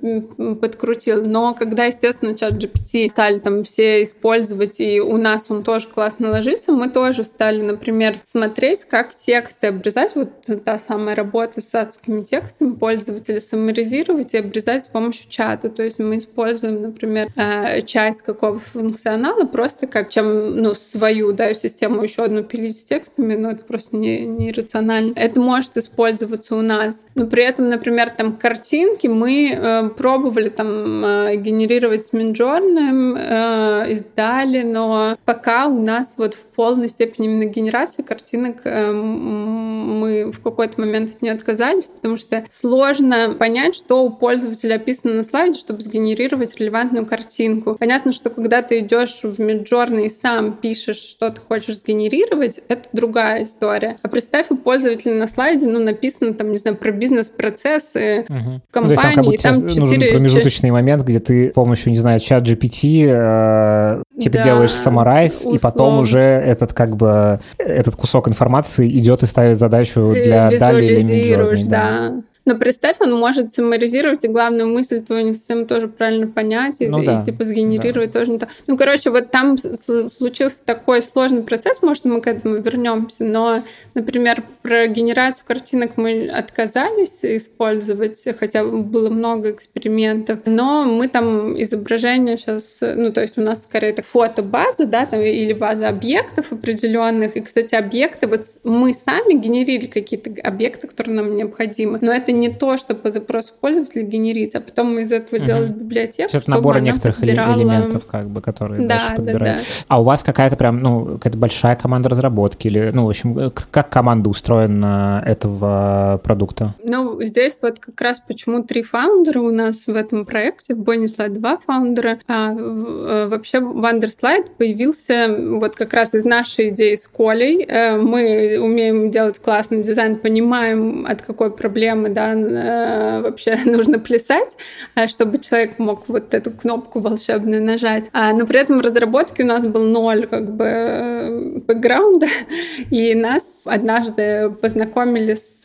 [SPEAKER 1] подкрутил. Но когда, естественно, чат GPT стали там все использовать, и у нас он тоже классно ложится, мы тоже стали, например, смотреть, как тексты обрезать. Вот та самая работа с адскими текстами пользователя, саморизировать и обрезать с помощью чата. То есть мы используем, например, э, часть какого функционала просто как чем, ну, свою, да, систему еще одну пилить с текстами, но это просто не, нерационально. Это может использоваться у нас. Но при этом, например, там картинки мы э, пробовали там э, генерировать с Midjourney, э, издали, но пока у нас вот в полной степени именно генерации картинок э, мы в какой-то момент от нее отказались, потому что сложно понять, что у пользователя описано на слайде, чтобы сгенерировать релевантную картинку. Понятно, что когда ты идешь в Midjourney и сам пишешь, что ты хочешь сгенерировать, это другая история. А представь, у пользователя на слайде ну, написано там, не знаю, про бизнес-процессы,
[SPEAKER 2] Мгм.
[SPEAKER 1] в
[SPEAKER 2] Ну, то есть там как
[SPEAKER 1] компании,
[SPEAKER 2] будто
[SPEAKER 1] там
[SPEAKER 2] нужен
[SPEAKER 1] четыре-
[SPEAKER 2] промежуточный момент, где ты с помощью, не знаю, чат GPT э, типа
[SPEAKER 1] Да,
[SPEAKER 2] делаешь summarize, и потом
[SPEAKER 1] условно.
[SPEAKER 2] уже этот как бы этот кусок информации идет и ставит задачу для Дали или Midjourney.
[SPEAKER 1] да. Но представь, он может саммаризировать и главную мысль твою не совсем тоже правильно понять и,
[SPEAKER 2] Ну
[SPEAKER 1] и,
[SPEAKER 2] да,
[SPEAKER 1] типа сгенерировать тоже не то. Ну, короче, вот там случился такой сложный процесс, может, мы к этому вернемся, но, например, про генерацию картинок мы отказались использовать, хотя было много экспериментов, но мы там изображения сейчас, ну, то есть у нас скорее так фотобаза, да, там, или база объектов определенных, и, кстати, объекты, вот мы сами генерили какие-то объекты, которые нам необходимы, но это не то, что по запросу пользователя генерится, а потом мы из этого
[SPEAKER 2] Мгм.
[SPEAKER 1] делали библиотеку,
[SPEAKER 2] Это
[SPEAKER 1] чтобы
[SPEAKER 2] набор
[SPEAKER 1] она
[SPEAKER 2] некоторых
[SPEAKER 1] подбирала-
[SPEAKER 2] элементов, как бы, которые
[SPEAKER 1] Да,
[SPEAKER 2] дальше
[SPEAKER 1] да,
[SPEAKER 2] подбираются.
[SPEAKER 1] да.
[SPEAKER 2] А у вас какая-то прям, ну, какая-то большая команда разработки или, ну, в общем, как команда устроена этого продукта?
[SPEAKER 1] Ну, здесь вот как раз почему три фаундера у нас в этом проекте. В Bonnie два фаундера. А э, вообще Wonderslide появился вот как раз из нашей идеи с Колей. Э, Мы умеем делать классный дизайн, понимаем, от какой проблемы да, э, вообще *laughs* нужно плясать, э, чтобы человек мог вот эту кнопку волшебную нажать. А, но при этом в разработке у нас был ноль как бы э, бэкграунда, *laughs* и нас однажды познакомили с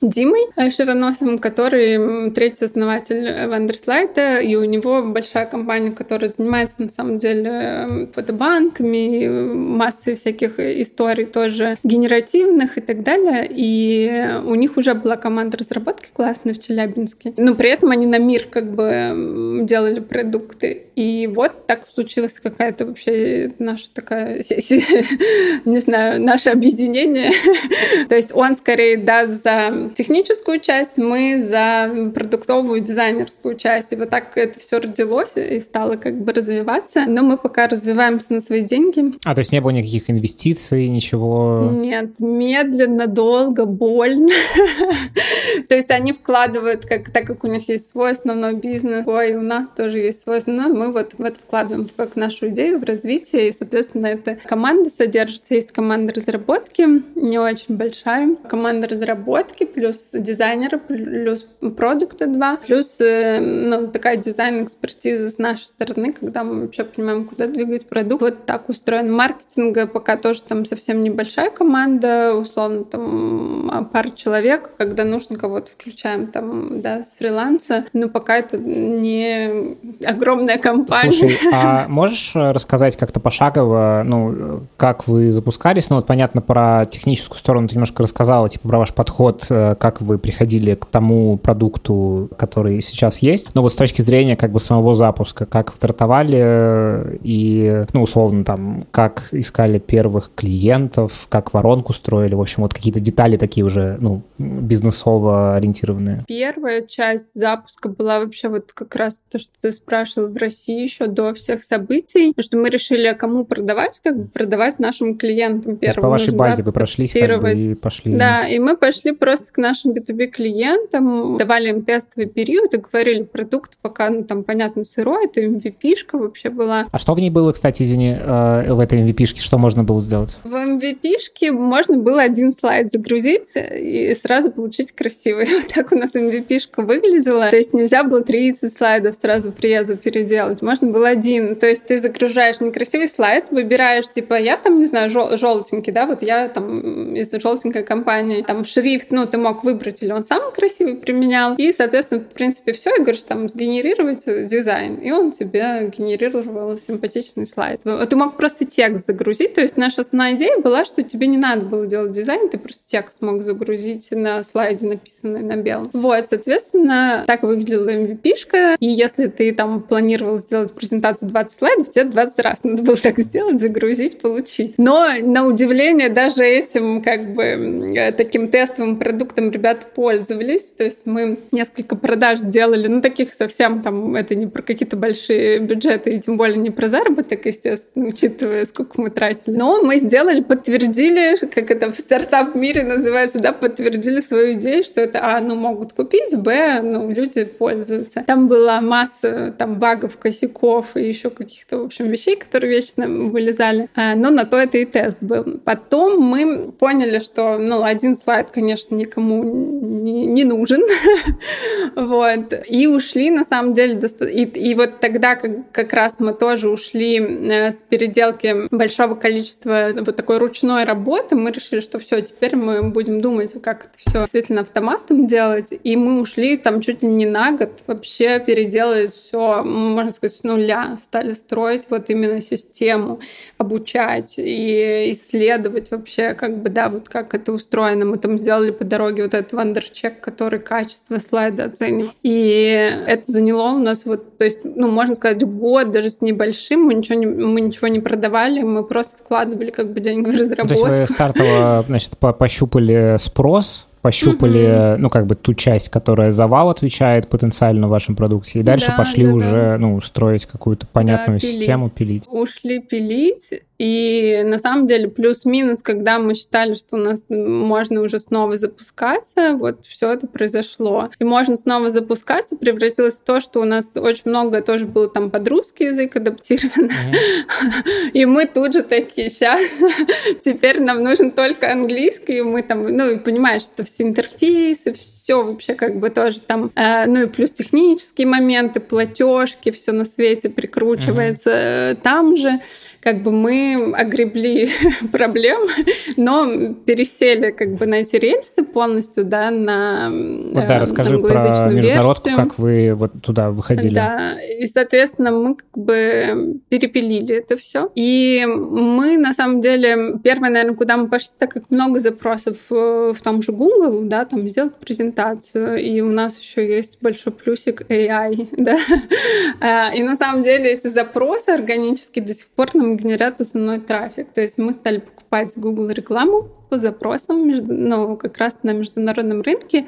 [SPEAKER 1] Димой Широносовым, который третий основатель Вандерслайта, и у него большая компания, которая занимается на самом деле фотобанками, массой всяких историй тоже генеративных и так далее. И у них уже была команда разработки классная в Челябинске. Но при этом они на мир как бы делали продукты. И вот так случилась какая-то вообще наша такая, *laughs* не знаю, наше объединение. *laughs* То есть он скорее да, за техническую часть, мы за продуктовую дизайнерскую часть. И вот так это все родилось и стало как бы развиваться. Но мы пока развиваемся на свои деньги.
[SPEAKER 2] А, то есть не было никаких инвестиций, ничего?
[SPEAKER 1] Нет, медленно, долго, больно. *laughs* *laughs* То есть они вкладывают, как, так как у них есть свой основной бизнес, ой, у нас тоже есть свой основной, мы вот в это вкладываем как нашу идею в развитие, и, соответственно, эта команда содержится. Есть команда разработки, не очень большая, команда разработки плюс дизайнеры, плюс продукта два, плюс э, ну, такая дизайн-экспертиза с нашей стороны, когда мы вообще понимаем, куда двигать продукт. Вот так устроен маркетинга, пока тоже там совсем небольшая команда, условно там пара человек, когда нужно кого-то включаем там, да, с фриланса, но пока это не огромная компания.
[SPEAKER 2] Слушай, а *laughs* можешь рассказать как-то пошагово, ну, как вы запускались? Ну, вот понятно, про техническую сторону ты немножко рассказала, типа, про ваш подход, э, как вы приходили к тому продукту, который сейчас есть. Но вот с точки зрения как бы самого запуска, как стартовали э, и, ну, условно, там, как искали первых клиентов, как воронку строили, в общем, вот какие-то детали такие уже, ну, бизнесово ориентированные.
[SPEAKER 1] Первая часть запуска была вообще вот как раз то, что ты спрашивал в России еще до всех событий, что мы решили, а кому продавать, как бы продавать нашим клиентам первым.
[SPEAKER 2] по вашей базе да, вы прошлись как бы, и пошли.
[SPEAKER 1] Да, и мы пошли просто к нашим B2B клиентам, давали им тестовый период и говорили, продукт пока, ну, там, понятно, сырой, это MVP-шка вообще была.
[SPEAKER 2] А что в ней было, кстати, извини, э, в этой MVP-шке, что можно было сделать?
[SPEAKER 1] В MVP-шке можно было один слайд загрузить и сразу получить красивый. *laughs* Вот так у нас MVP-шка выглядела. То есть нельзя было 30 слайдов сразу приезду переделать. Можно было один. То есть ты загружаешь некрасивый слайд, выбираешь, типа, я там, не знаю, жел- желтенький, да, вот я там из желтенькой компании, там шрифт, ну, ты мог выбрать, или он самый красивый применял. И, соответственно, в принципе, все, и говоришь, там, сгенерировать дизайн. И он тебе генерировал симпатичный слайд. Ты мог просто текст загрузить. То есть наша основная идея была, что тебе не надо было делать дизайн, ты просто текст мог загрузить на слайде, написанный на белом. Вот, соответственно, так выглядела MVP-шка. И если ты там планировал сделать презентацию 20 слайдов, тебе 20 раз надо было так сделать, загрузить, получить. Но, на удивление, даже этим как бы таким тестовым продуктом ребята пользовались. То есть мы несколько продаж сделали, ну, таких совсем там, это не про какие-то большие бюджеты, и тем более не про заработок, естественно, учитывая, сколько мы тратили. Но мы сделали, подтвердили, как это в стартап-мире называется, да, подтвердили свою идею, что это, а, ну, могут купить, б, ну, люди пользуются. Там была масса там багов, косяков и еще каких-то, в общем, вещей, которые вечно вылезали. А, но на то это и тест был. Потом мы поняли, что, ну, один слайд, конечно, никому не, не нужен. *laughs* вот. И ушли, на самом деле, и, вот тогда как, как раз мы тоже ушли э, с переделки большого количества вот такой ручной работы. Мы решили, что все, теперь мы будем думать, как это все действительно автоматом делать. И мы ушли там чуть ли не на год вообще переделать все, можно сказать, с нуля. Стали строить вот именно систему, обучать и исследовать вообще, как бы, да, вот как это устроено. Мы там сделали по дороге вот этот вандерчек, который качество слайда оценивает. И это заняло у нас вот, то есть, ну, можно сказать, год даже с небольшим. Мы ничего не, мы ничего не продавали, мы просто вкладывали как бы деньги в разработку.
[SPEAKER 2] То есть вы стартово, значит, пощупали спрос, пощупали, mm-hmm. ну, как бы ту часть, которая за вал отвечает потенциально в вашем продукте, и дальше да, пошли да, уже, да. ну, строить какую-то понятную да, пилить. систему, пилить.
[SPEAKER 1] Ушли пилить, И на самом деле плюс-минус, когда мы считали, что у нас можно уже снова запускаться, вот все это произошло. И можно снова запускаться, превратилось в то, что у нас очень много тоже было там под русский язык адаптировано. Mm-hmm. И мы тут же такие, сейчас теперь нам нужен только английский, и мы там, ну и понимаешь, что все интерфейсы, все вообще как бы тоже там, э, ну и плюс технические моменты, платежки, все на свете прикручивается mm-hmm. там же как бы мы огребли *laughs* проблем, но пересели как бы на эти рельсы полностью, да, на
[SPEAKER 2] вот, да, расскажи про международку, версию. как вы вот туда выходили.
[SPEAKER 1] Да, и, соответственно, мы как бы перепилили это все. И мы, на самом деле, первое, наверное, куда мы пошли, так как много запросов в том же Google, да, там сделать презентацию, и у нас еще есть большой плюсик AI, *laughs* да. А, и на самом деле эти запросы органические до сих пор нам генерят основной трафик. То есть мы стали покупать Google рекламу по запросам, ну, как раз на международном рынке.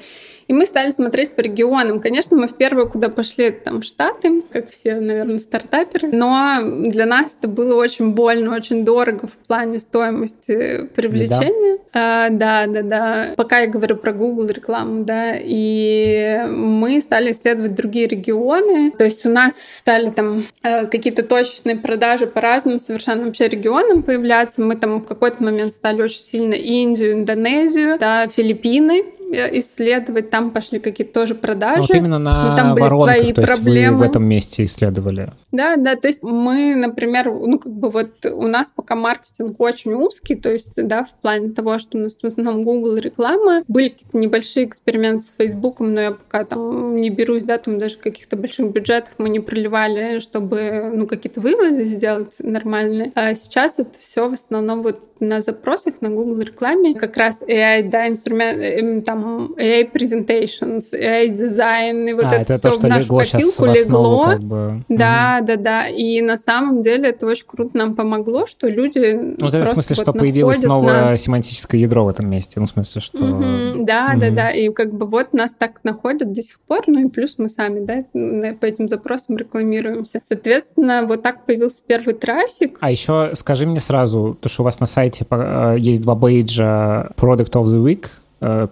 [SPEAKER 1] И мы стали смотреть по регионам. Конечно, мы в первое, куда пошли, там Штаты, как все, наверное, стартаперы. Но для нас это было очень больно, очень дорого в плане стоимости привлечения. Да, а, да, да. да. Пока я говорю про Google рекламу, да. И мы стали исследовать другие регионы. То есть у нас стали там э, какие-то точечные продажи по разным совершенно вообще регионам появляться. Мы там в какой-то момент стали очень сильно Индию, Индонезию, да, Филиппины. Исследовать, там пошли какие-то тоже продажи.
[SPEAKER 2] Вот именно на но там были воронках, свои то проблемы. есть вы в этом месте исследовали.
[SPEAKER 1] Да, да, то есть мы, например, ну как бы вот у нас пока маркетинг очень узкий, то есть, да, в плане того, что у нас в основном Google реклама, были какие-то небольшие эксперименты с Facebook, но я пока там не берусь, да, там даже каких-то больших бюджетов мы не проливали, чтобы, ну, какие-то выводы сделать нормальные. А сейчас это все в основном вот на запросах на Google рекламе как раз AI, да, инструмент, эм, там AI presentations, AI дизайн, и вот а, это, это все то, в нашу копилку легло. Как бы. Да, угу. да, да. И на самом деле это очень круто нам помогло, что люди
[SPEAKER 2] Ну, это в смысле, вот что появилось новое нас. семантическое ядро в этом месте, ну, в смысле, что...
[SPEAKER 1] Угу. Да, угу. да, да, и как бы вот нас так находят до сих пор, ну и плюс мы сами, да, по этим запросам рекламируемся. Соответственно, вот так появился первый трафик.
[SPEAKER 2] А еще скажи мне сразу, то, что у вас на сайте э, есть два бейджа Product of the Week,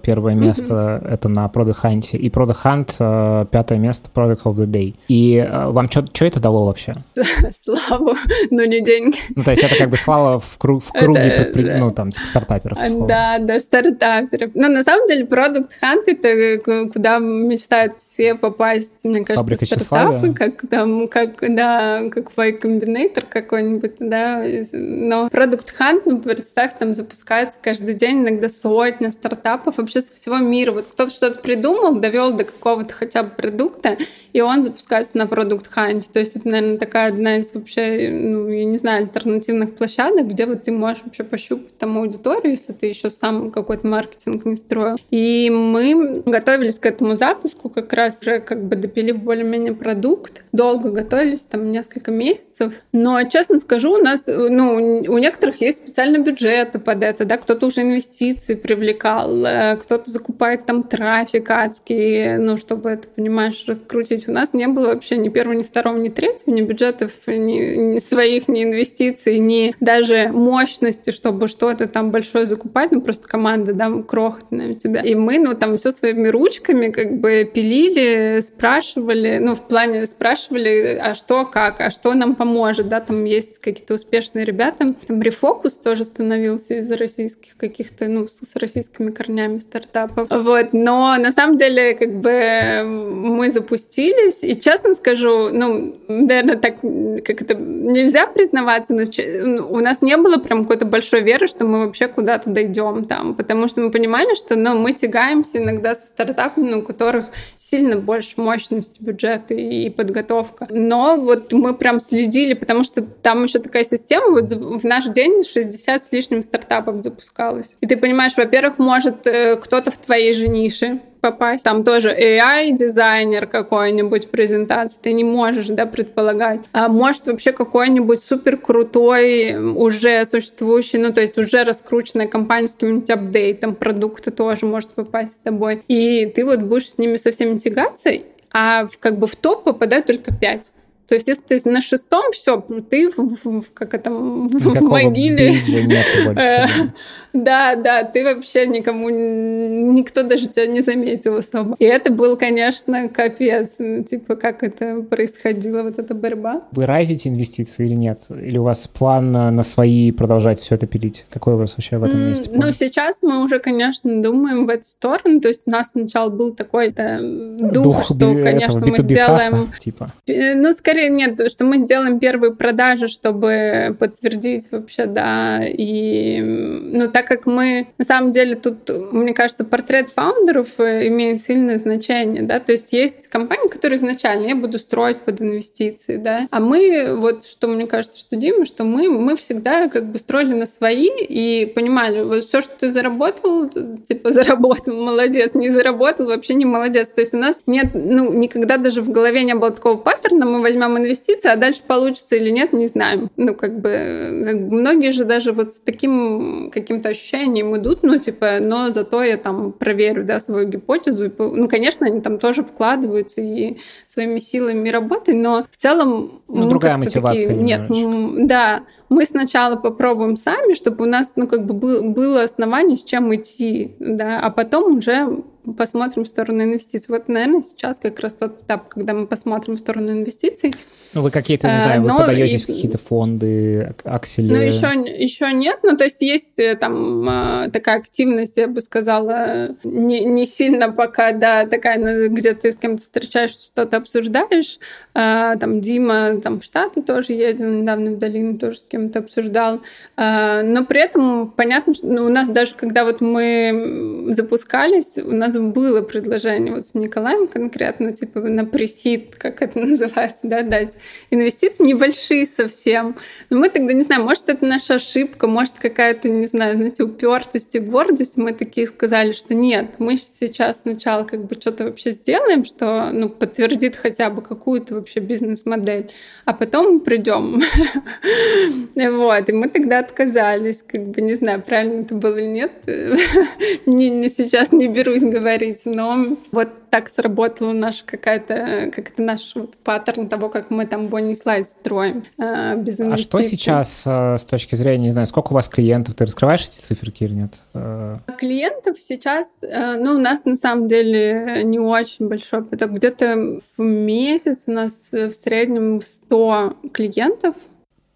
[SPEAKER 2] первое место mm-hmm. это на Product Hunt, и Product Hunt э, пятое место Product of the Day. И э, вам что это дало вообще? *laughs*
[SPEAKER 1] Славу, но не деньги.
[SPEAKER 2] Ну, то есть это как бы слава в, круг, в круге, это, предпри... да. ну, там, типа, стартаперов.
[SPEAKER 1] Да, да, стартаперов. Но на самом деле Product Hunt — это куда мечтают все попасть, мне кажется, Фабрика стартапы, как там, как, да, как Y Combinator какой-нибудь, да. Но Product Hunt, ну, представь, там запускается каждый день иногда сотня стартапов, стартапов вообще со всего мира. Вот кто-то что-то придумал, довел до какого-то хотя бы продукта, и он запускается на продукт ханте. То есть это, наверное, такая одна из вообще, ну, я не знаю, альтернативных площадок, где вот ты можешь вообще пощупать там аудиторию, если ты еще сам какой-то маркетинг не строил. И мы готовились к этому запуску, как раз уже как бы допилив более-менее продукт. Долго готовились, там несколько месяцев. Но, честно скажу, у нас, ну, у некоторых есть специальные бюджеты под это, да, кто-то уже инвестиции привлекал, кто-то закупает там трафик адский, ну, чтобы это, понимаешь, раскрутить. У нас не было вообще ни первого, ни второго, ни третьего, ни бюджетов, ни, ни своих, ни инвестиций, ни даже мощности, чтобы что-то там большое закупать, ну, просто команда, да, крохотная у тебя. И мы, ну, там все своими ручками как бы пилили, спрашивали, ну, в плане спрашивали, а что, как, а что нам поможет, да, там есть какие-то успешные ребята. Там рефокус тоже становился из российских каких-то, ну, с российскими корнями корнями стартапов. Вот. Но на самом деле, как бы мы запустились, и честно скажу, ну, наверное, так как это нельзя признаваться, но ну, у нас не было прям какой-то большой веры, что мы вообще куда-то дойдем там, потому что мы понимали, что ну, мы тягаемся иногда со стартапами, у которых сильно больше мощность бюджета и подготовка. Но вот мы прям следили, потому что там еще такая система, вот в наш день 60 с лишним стартапов запускалось. И ты понимаешь, во-первых, может Э, кто-то в твоей же нише попасть. Там тоже AI-дизайнер какой-нибудь презентации. Ты не можешь, да, предполагать. А может вообще какой-нибудь супер крутой, уже существующий, ну, то есть уже раскрученная компания с каким-нибудь апдейтом продукта тоже может попасть с тобой. И ты вот будешь с ними со всеми тягаться, а как бы в топ попадают только пять. То есть, если ты на шестом, все, ты в, как это, в могиле.
[SPEAKER 2] Больше,
[SPEAKER 1] да, да, ты вообще никому, никто даже тебя не заметил особо. И это был, конечно, капец. Типа, как это происходило, вот эта борьба.
[SPEAKER 2] Вы разите инвестиции или нет? Или у вас план на свои продолжать все это пилить? Какой у вас вообще в этом месте?
[SPEAKER 1] Ну, сейчас мы уже, конечно, думаем в эту сторону. То есть у нас сначала был такой дух, дух что, конечно, мы сделаем...
[SPEAKER 2] Типа.
[SPEAKER 1] Ну, скорее нет, что мы сделаем первые продажи, чтобы подтвердить вообще, да, и, ну, так так как мы, на самом деле, тут, мне кажется, портрет фаундеров э, имеет сильное значение, да, то есть есть компании, которые изначально я буду строить под инвестиции, да, а мы, вот что мне кажется, что Дима, что мы, мы всегда как бы строили на свои и понимали, вот все, что ты заработал, типа заработал, молодец, не заработал, вообще не молодец, то есть у нас нет, ну, никогда даже в голове не было такого паттерна, мы возьмем инвестиции, а дальше получится или нет, не знаем, ну, как бы, как бы многие же даже вот с таким каким-то ощущением идут, ну, типа, но зато я там проверю, да, свою гипотезу. Ну, конечно, они там тоже вкладываются и своими силами работают, но в целом...
[SPEAKER 2] Ну, другая мотивация.
[SPEAKER 1] Такие, нет, да, мы сначала попробуем сами, чтобы у нас, ну, как бы было основание, с чем идти, да, а потом уже посмотрим в сторону инвестиций. Вот, наверное, сейчас как раз тот этап, когда мы посмотрим в сторону инвестиций.
[SPEAKER 2] Ну, вы какие-то, не знаю, вы подаетесь в какие-то фонды, аксели?
[SPEAKER 1] Ну, еще, еще нет. Ну, то есть есть э, там а, такая активность, я бы сказала, не, не сильно пока, да, такая, где ты с кем-то встречаешься, что-то обсуждаешь. А, там Дима там в Штаты тоже ездил, недавно в долину тоже с кем-то обсуждал. А, но при этом понятно, что ну, у нас даже когда вот мы запускались, у нас было предложение вот с Николаем конкретно, типа на пресид, как это *laughs* называется, да, дать инвестиции небольшие совсем. Но мы тогда не знаем, может, это наша ошибка, может, какая-то, не знаю, знаете, упертость и гордость. Мы такие сказали, что нет, мы сейчас сначала как бы что-то вообще сделаем, что ну, подтвердит хотя бы какую-то вообще бизнес-модель, а потом мы придем. *laughs* Вот, и мы тогда отказались, как бы не знаю, правильно это было или нет. *laughs* не, не сейчас не берусь говорить, но вот так сработала наша какая-то, как это наш вот паттерн того, как мы там бонни слайд строим э, без инвестиций.
[SPEAKER 2] А что сейчас э, с точки зрения, не знаю, сколько у вас клиентов? Ты раскрываешь эти циферки или нет?
[SPEAKER 1] Э... Клиентов сейчас, э, ну, у нас на самом деле не очень большой поток. Где-то в месяц у нас в среднем 100 клиентов,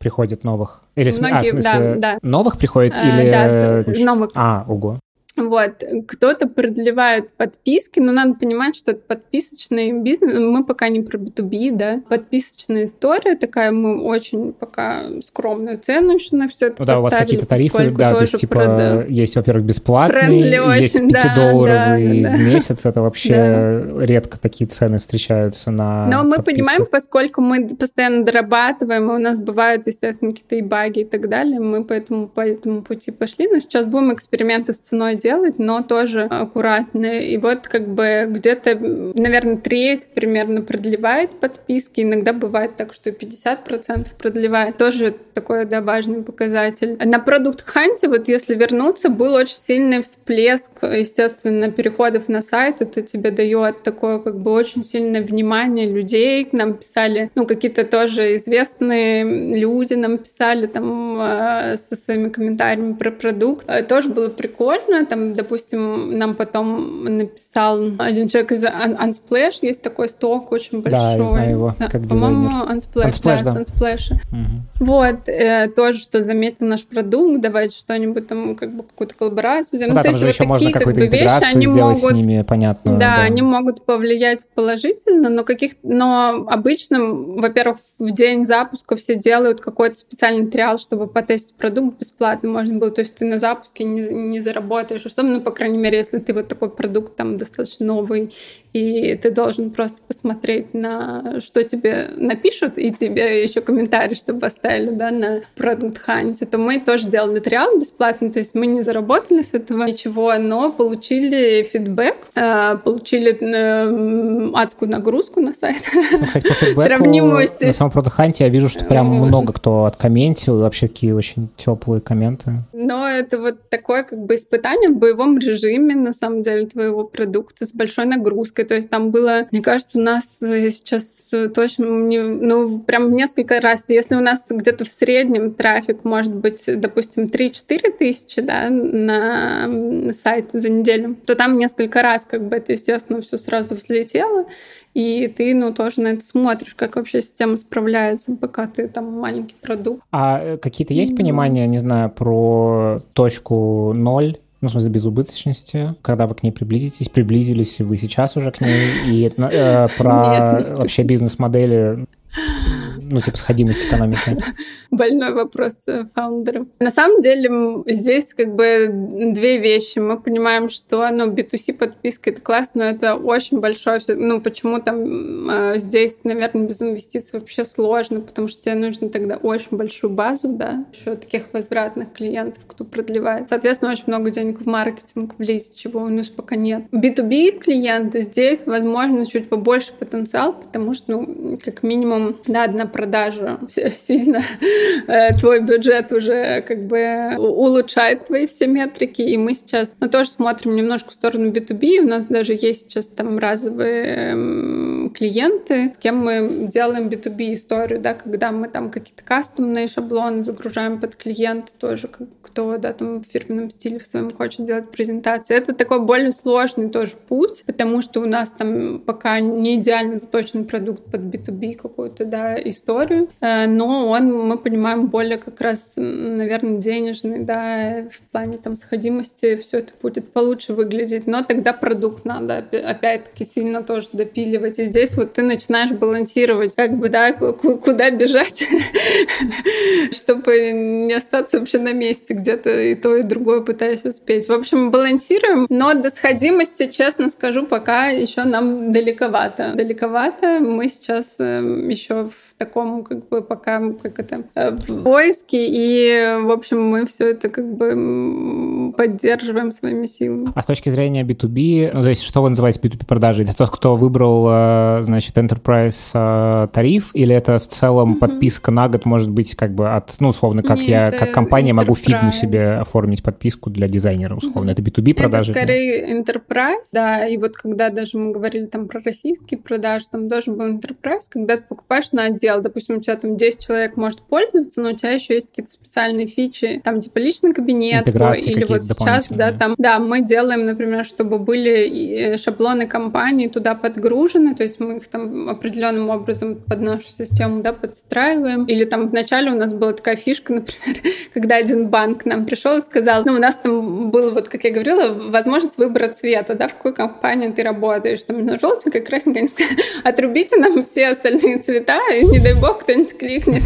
[SPEAKER 2] приходит новых? Или
[SPEAKER 1] Многие, а, в смысле,
[SPEAKER 2] да, да. новых приходит
[SPEAKER 1] а,
[SPEAKER 2] или...
[SPEAKER 1] Да, новых.
[SPEAKER 2] А, ого.
[SPEAKER 1] Вот, кто-то продлевает подписки, но надо понимать, что это подписочный бизнес, мы пока не про B2B, да, подписочная история такая, мы очень пока скромную цену еще на все это
[SPEAKER 2] ну, да, у вас какие-то тарифы, да, то есть, типа, прод... есть, во-первых, бесплатный, есть 5-долларовый да, да, да, месяц, это вообще да. редко такие цены встречаются на
[SPEAKER 1] Но мы понимаем, поскольку мы постоянно дорабатываем, у нас бывают, естественно, какие-то и баги и так далее, мы поэтому по этому пути пошли, но сейчас будем эксперименты с ценой делать, но тоже аккуратно. И вот как бы где-то, наверное, треть примерно продлевает подписки. Иногда бывает так, что 50% продлевает. Тоже такой, да, важный показатель. На продукт ханте, вот если вернуться, был очень сильный всплеск, естественно, переходов на сайт. Это тебе дает такое как бы очень сильное внимание людей. К нам писали, ну, какие-то тоже известные люди нам писали там э, со своими комментариями про продукт. Э, тоже было прикольно там, допустим, нам потом написал один человек из Unsplash, есть такой сток очень большой.
[SPEAKER 2] Да, я знаю его, да, как
[SPEAKER 1] По-моему, Unsplash, Unsplash, да, да. Unsplash. Угу. Вот, э, тоже, что заметил наш продукт, давайте что-нибудь там, как бы какую-то коллаборацию.
[SPEAKER 2] Ну, ну, да, там же еще можно какую-то как бы, вещи, они сделать могут, с ними, понятно.
[SPEAKER 1] Да, да, они могут повлиять положительно, но каких, но обычно, во-первых, в день запуска все делают какой-то специальный триал, чтобы потестить продукт бесплатно можно было, то есть ты на запуске не, не заработаешь что, ну, по крайней мере, если ты вот такой продукт там достаточно новый, и ты должен просто посмотреть на что тебе напишут, и тебе еще комментарий, чтобы оставили, да, на продукт ханте, то мы тоже делали триал бесплатно, то есть мы не заработали с этого ничего, но получили фидбэк, э, получили э, адскую нагрузку на сайт.
[SPEAKER 2] Ну, кстати, по фидбэку Сравнимую на самом продукт ханте я вижу, что прям много кто откомментил, вообще такие очень теплые комменты.
[SPEAKER 1] Но это вот такое как бы испытание, в боевом режиме, на самом деле, твоего продукта с большой нагрузкой. То есть там было, мне кажется, у нас сейчас точно, ну, прям несколько раз, если у нас где-то в среднем трафик может быть, допустим, 3-4 тысячи, да, на сайт за неделю, то там несколько раз как бы это, естественно, все сразу взлетело, и ты, ну, тоже на это смотришь, как вообще система справляется, пока ты там маленький продукт.
[SPEAKER 2] А э, какие-то есть понимания, не знаю, про точку ноль, ну, в смысле, безубыточности, когда вы к ней приблизитесь, приблизились ли вы сейчас уже к ней, и э, *laughs* про вообще бизнес-модели ну, типа, сходимость экономики? *laughs*
[SPEAKER 1] Больной вопрос э, фаундеров. На самом деле здесь как бы две вещи. Мы понимаем, что ну, B2C подписка — это классно, но это очень большое. Ну, почему там э, здесь, наверное, без инвестиций вообще сложно, потому что тебе нужно тогда очень большую базу, да, еще таких возвратных клиентов, кто продлевает. Соответственно, очень много денег в маркетинг влезет, чего у нас пока нет. B2B клиенты здесь, возможно, чуть побольше потенциал, потому что, ну, как минимум, да, одна продажу *laughs* сильно э, твой бюджет уже как бы улучшает твои все метрики. И мы сейчас ну, тоже смотрим немножко в сторону B2B. У нас даже есть сейчас там разовые клиенты, с кем мы делаем B2B историю, да, когда мы там какие-то кастомные шаблоны загружаем под клиента тоже, кто да, там в фирменном стиле в своем хочет делать презентации. Это такой более сложный тоже путь, потому что у нас там пока не идеально заточен продукт под B2B какую-то, да, историю историю, э, но он, мы понимаем, более как раз, наверное, денежный, да, в плане там сходимости все это будет получше выглядеть, но тогда продукт надо опять-таки сильно тоже допиливать. И здесь вот ты начинаешь балансировать, как бы, да, куда бежать, *laughs* чтобы не остаться вообще на месте где-то и то, и другое пытаясь успеть. В общем, балансируем, но до сходимости, честно скажу, пока еще нам далековато. Далековато. Мы сейчас эм, еще в таком, как бы, пока, как это, э, в поиске, и, в общем, мы все это, как бы, поддерживаем своими силами.
[SPEAKER 2] А с точки зрения B2B, ну, то есть, что вы называете B2B продажей? Это тот, кто выбрал, э, значит, Enterprise э, тариф, или это в целом mm-hmm. подписка на год может быть, как бы, от, ну, условно, как Нет, я, как компания enterprise. могу фигму себе оформить подписку для дизайнера, условно. Mm-hmm. Это B2B продажи?
[SPEAKER 1] Это скорее? Enterprise, да, и вот когда даже мы говорили там про российские продажи, там тоже был Enterprise, когда ты покупаешь на отдел отдел. Допустим, у тебя там 10 человек может пользоваться, но у тебя еще есть какие-то специальные фичи, там типа личный кабинет, или вот сейчас, да, там, да, мы делаем, например, чтобы были шаблоны компании туда подгружены, то есть мы их там определенным образом под нашу систему, да, подстраиваем. Или там вначале у нас была такая фишка, *laughs* например, когда один банк к нам пришел и сказал, ну, у нас там был, вот, как я говорила, возможность выбора цвета, да, в какой компании ты работаешь, там, на желтенькой, красненькой, *laughs* отрубите нам все остальные цвета, и не дай бог кто-нибудь кликнет.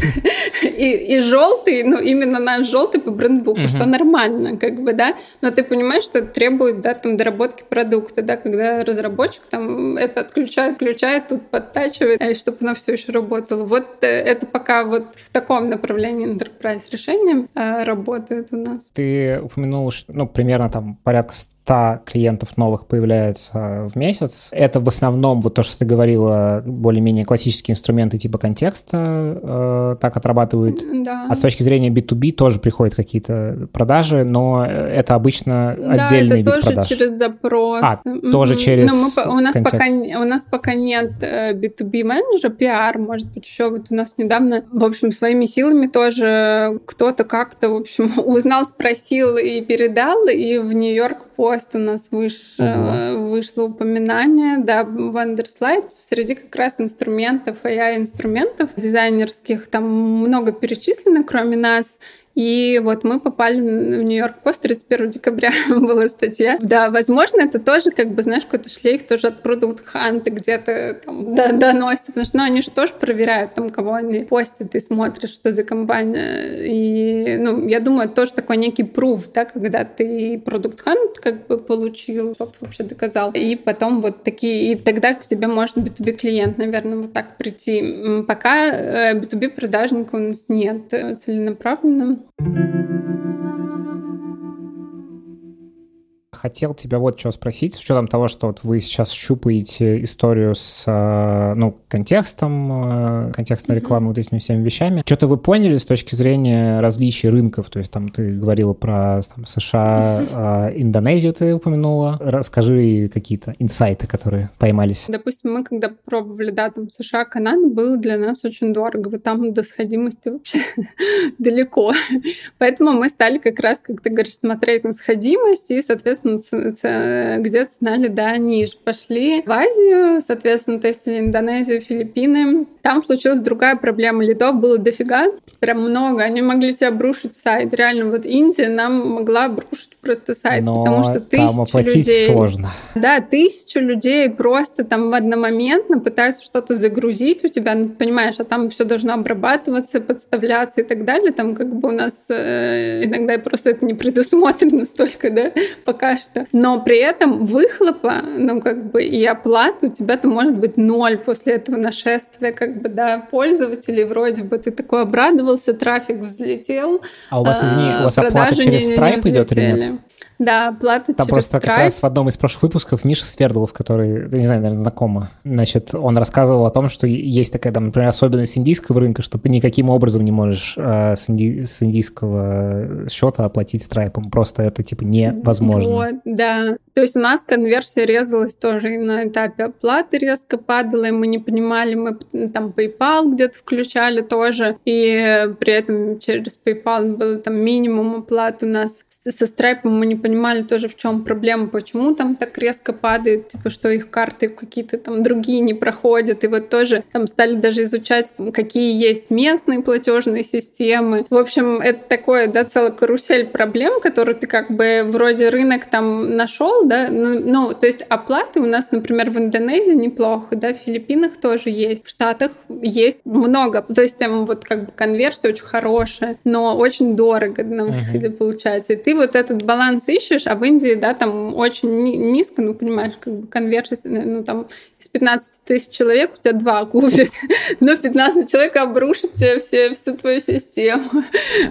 [SPEAKER 1] И, и желтый, ну, именно наш желтый по брендбуку, uh-huh. что нормально, как бы, да. Но ты понимаешь, что это требует, да, там, доработки продукта, да, когда разработчик там это отключает, включает, тут подтачивает, э, чтобы оно все еще работало. Вот э, это пока вот в таком направлении enterprise решения э, работает у нас.
[SPEAKER 2] Ты упомянул, что, ну, примерно там порядка 100 клиентов новых появляется в месяц. Это в основном, вот то, что ты говорила, более-менее классические инструменты типа контекста э, так отрабатывают.
[SPEAKER 1] Да.
[SPEAKER 2] А с точки зрения B2B тоже приходят какие-то продажи, но это обычно да, отдельный
[SPEAKER 1] это
[SPEAKER 2] вид
[SPEAKER 1] тоже через запрос.
[SPEAKER 2] А, mm-hmm. тоже через
[SPEAKER 1] но мы, у, нас пока, у нас пока нет B2B э, менеджера, PR, может быть, еще вот у нас недавно, в общем, своими силами тоже кто-то как-то, в общем, *laughs* узнал, спросил и передал, и в Нью-Йорк по пост у нас выш, угу. вышло упоминание, да, Wonderslide среди как раз инструментов, AI-инструментов дизайнерских, там много перечислено, кроме нас, и вот мы попали в Нью-Йорк Пост 31 декабря *laughs* была статья. Да, возможно, это тоже, как бы, знаешь, какой-то шлейф тоже от продукт ханта где-то там доносится, потому что ну, они же тоже проверяют, там, кого они постят, и смотришь, что за компания. И, ну, я думаю, это тоже такой некий пруф, да, когда ты продукт хант как бы получил, кто вообще доказал. И потом вот такие, и тогда к тебе может B2B клиент, наверное, вот так прийти. Пока B2B э, продажника у нас нет целенаправленно. Thank you.
[SPEAKER 2] Хотел тебя вот что спросить, с учетом того, что вот вы сейчас щупаете историю с, э, ну, контекстом, э, контекстной рекламы, mm-hmm. вот этими всеми вещами. Что-то вы поняли с точки зрения различий рынков? То есть там ты говорила про там, США, mm-hmm. *laughs* Индонезию ты упомянула. Расскажи какие-то инсайты, которые поймались.
[SPEAKER 1] Допустим, мы когда пробовали, да, там США, Канада, было для нас очень дорого. Вот там до сходимости вообще *laughs* далеко. Поэтому мы стали как раз, как ты говоришь, смотреть на сходимость и, соответственно, где цена да, ниже. Пошли в Азию, соответственно, тестили Индонезию, Филиппины. Там случилась другая проблема. Лидов было дофига, прям много. Они могли тебе обрушить сайт. Реально, вот Индия нам могла обрушить просто сайт, Но потому что тысячу людей...
[SPEAKER 2] сложно.
[SPEAKER 1] Да, тысячу людей просто там в одномоментно пытаются что-то загрузить у тебя, понимаешь, а там все должно обрабатываться, подставляться и так далее. Там как бы у нас э, иногда просто это не предусмотрено *laughs* столько, да, пока что. Но при этом выхлопа, ну как бы и оплата у тебя-то может быть ноль после этого нашествия, как бы, да, пользователей вроде бы ты такой обрадовался, трафик взлетел.
[SPEAKER 2] А у вас, извини, у вас оплата через Stripe идет или нет?
[SPEAKER 1] Да, плата
[SPEAKER 2] Там
[SPEAKER 1] через
[SPEAKER 2] просто
[SPEAKER 1] Stripe.
[SPEAKER 2] как раз в одном из прошлых выпусков Миша Свердлов, который, не знаю, наверное, знакома, значит, он рассказывал о том, что есть такая, там, например, особенность индийского рынка, что ты никаким образом не можешь э, с, инди... с индийского счета оплатить страйпом. Просто это, типа, невозможно.
[SPEAKER 1] Вот, да. То есть у нас конверсия резалась тоже и на этапе оплаты резко падала, и мы не понимали, мы там PayPal где-то включали тоже, и при этом через PayPal был там минимум оплаты у нас. Со страйпом мы не понимали тоже, в чем проблема, почему там так резко падает, типа, что их карты какие-то там другие не проходят. И вот тоже там стали даже изучать, какие есть местные платежные системы. В общем, это такое, да, целая карусель проблем, которые ты как бы вроде рынок там нашел, да, ну, ну, то есть оплаты у нас, например, в Индонезии неплохо, да, в Филиппинах тоже есть, в Штатах есть много, то есть там вот как бы конверсия очень хорошая, но очень дорого на выходе uh-huh. получается. И ты вот этот баланс ищешь, а в Индии, да, там очень низко, ну, понимаешь, как бы конверсия, ну, там из 15 тысяч человек у тебя два купят, *laughs* но 15 человек обрушат тебе все, всю твою систему.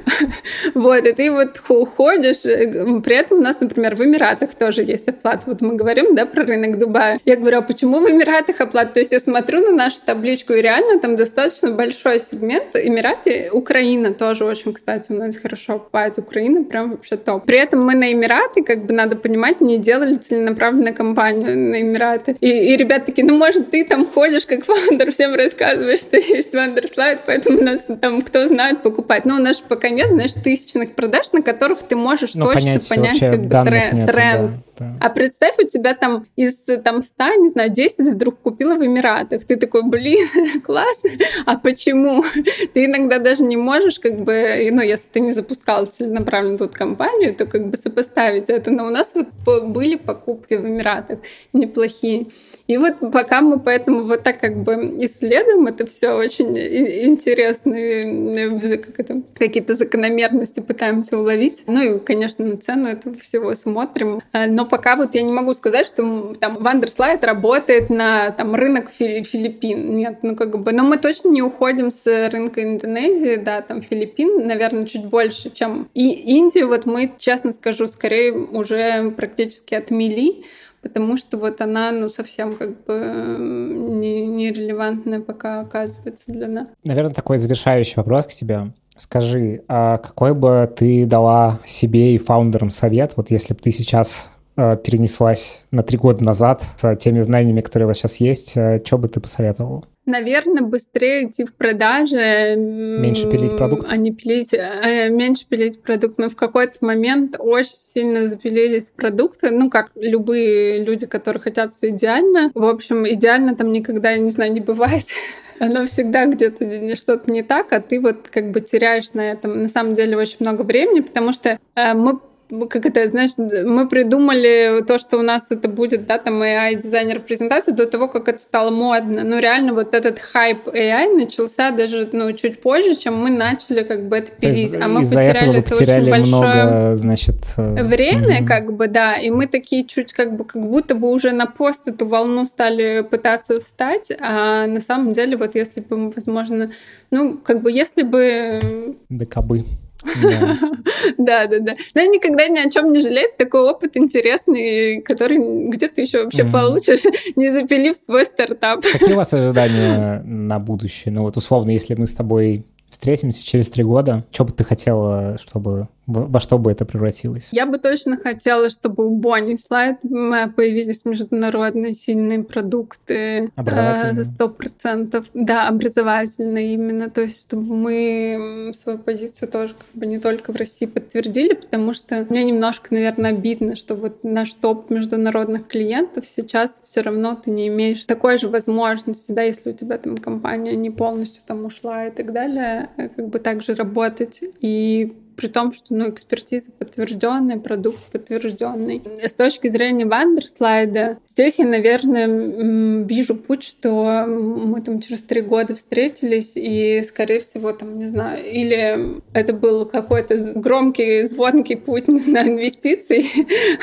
[SPEAKER 1] *laughs* вот, и ты вот ходишь, э, при этом у нас, например, в Эмиратах тоже есть оплата. Вот мы говорим, да, про рынок Дубая. Я говорю, а почему в Эмиратах оплата? То есть я смотрю на нашу табличку, и реально там достаточно большой сегмент. Эмираты, Украина тоже очень, кстати, у нас хорошо окупает. Украина прям вообще топ. При этом мы на Эмираты, как бы надо понимать, не делали целенаправленную кампанию на Эмираты. И, и ребят такие, ну, может, ты там ходишь как founder, всем рассказываешь, что есть Bonnie&Slide, поэтому нас там, кто знает, покупать. Но у нас пока нет, знаешь, тысячных продаж, на которых ты можешь ну, точно понять, понять как бы, тренд. Нету, тренд. Да. А представь, у тебя там из там 100, не знаю, 10 вдруг купила в Эмиратах. Ты такой, блин, *laughs* класс. А почему? *laughs* Ты иногда даже не можешь, как бы, ну, если ты не запускал целенаправленно тут компанию, то как бы сопоставить это. Но у нас вот были покупки в Эмиратах неплохие. И вот пока мы поэтому вот так как бы исследуем это все очень интересные как это, какие-то закономерности пытаемся уловить. Ну и, конечно, на цену этого всего смотрим. А, но пока вот я не могу сказать, что там Вандерслайд работает на там рынок Филиппин. Нет, ну как бы, но мы точно не уходим с рынка Индонезии, да, там Филиппин, наверное, чуть больше, чем и Индию. Вот мы, честно скажу, скорее уже практически отмели потому что вот она, ну, совсем как бы нерелевантная не пока оказывается для нас.
[SPEAKER 2] Наверное, такой завершающий вопрос к тебе. Скажи, а какой бы ты дала себе и фаундерам совет, вот если бы ты сейчас перенеслась на три года назад с теми знаниями, которые у вас сейчас есть, э, что бы ты посоветовал?
[SPEAKER 1] Наверное, быстрее идти в продажи.
[SPEAKER 2] Меньше пилить продукт?
[SPEAKER 1] А не пилить, э, меньше пилить продукт. Мы в какой-то момент очень сильно запилились продукты. Ну, как любые люди, которые хотят все идеально. В общем, идеально там никогда, я не знаю, не бывает *laughs* оно всегда где-то что-то не так, а ты вот как бы теряешь на этом на самом деле очень много времени, потому что э, мы как это, знаешь, мы придумали то, что у нас это будет, да, там AI-дизайнер презентации до того, как это стало модно. Ну, реально вот этот хайп AI начался даже, ну, чуть позже, чем мы начали как бы это пилить. А мы потеряли это
[SPEAKER 2] потеряли очень много, большое значит,
[SPEAKER 1] э, время, угу. как бы, да, и мы такие чуть как бы, как будто бы уже на пост эту волну стали пытаться встать, а на самом деле вот если бы, возможно, ну, как бы если бы...
[SPEAKER 2] Да кабы *laughs*
[SPEAKER 1] Да, да, да. Но никогда ни о чем не жалеть. Такой опыт интересный, который где-то еще вообще получишь, *laughs* не запилив свой стартап.
[SPEAKER 2] Какие у вас *laughs* ожидания на будущее? Ну вот условно, если мы с тобой встретимся через три года, что бы ты хотела, чтобы во что бы это превратилось?
[SPEAKER 1] Я бы точно хотела, чтобы у Бонни Слайд появились международные сильные продукты.
[SPEAKER 2] Образовательные?
[SPEAKER 1] За сто процентов. Да, образовательные именно. То есть, чтобы мы свою позицию тоже как бы не только в России подтвердили, потому что мне немножко, наверное, обидно, что вот наш топ международных клиентов сейчас все равно ты не имеешь такой же возможности, да, если у тебя там компания не полностью там ушла и так далее, как бы также работать. И при том, что ну, экспертиза подтвержденная, продукт подтвержденный. С точки зрения Вандерслайда, здесь я, наверное, вижу путь, что мы там через три года встретились, и, скорее всего, там, не знаю, или это был какой-то громкий, звонкий путь, *laughs* не знаю, инвестиций,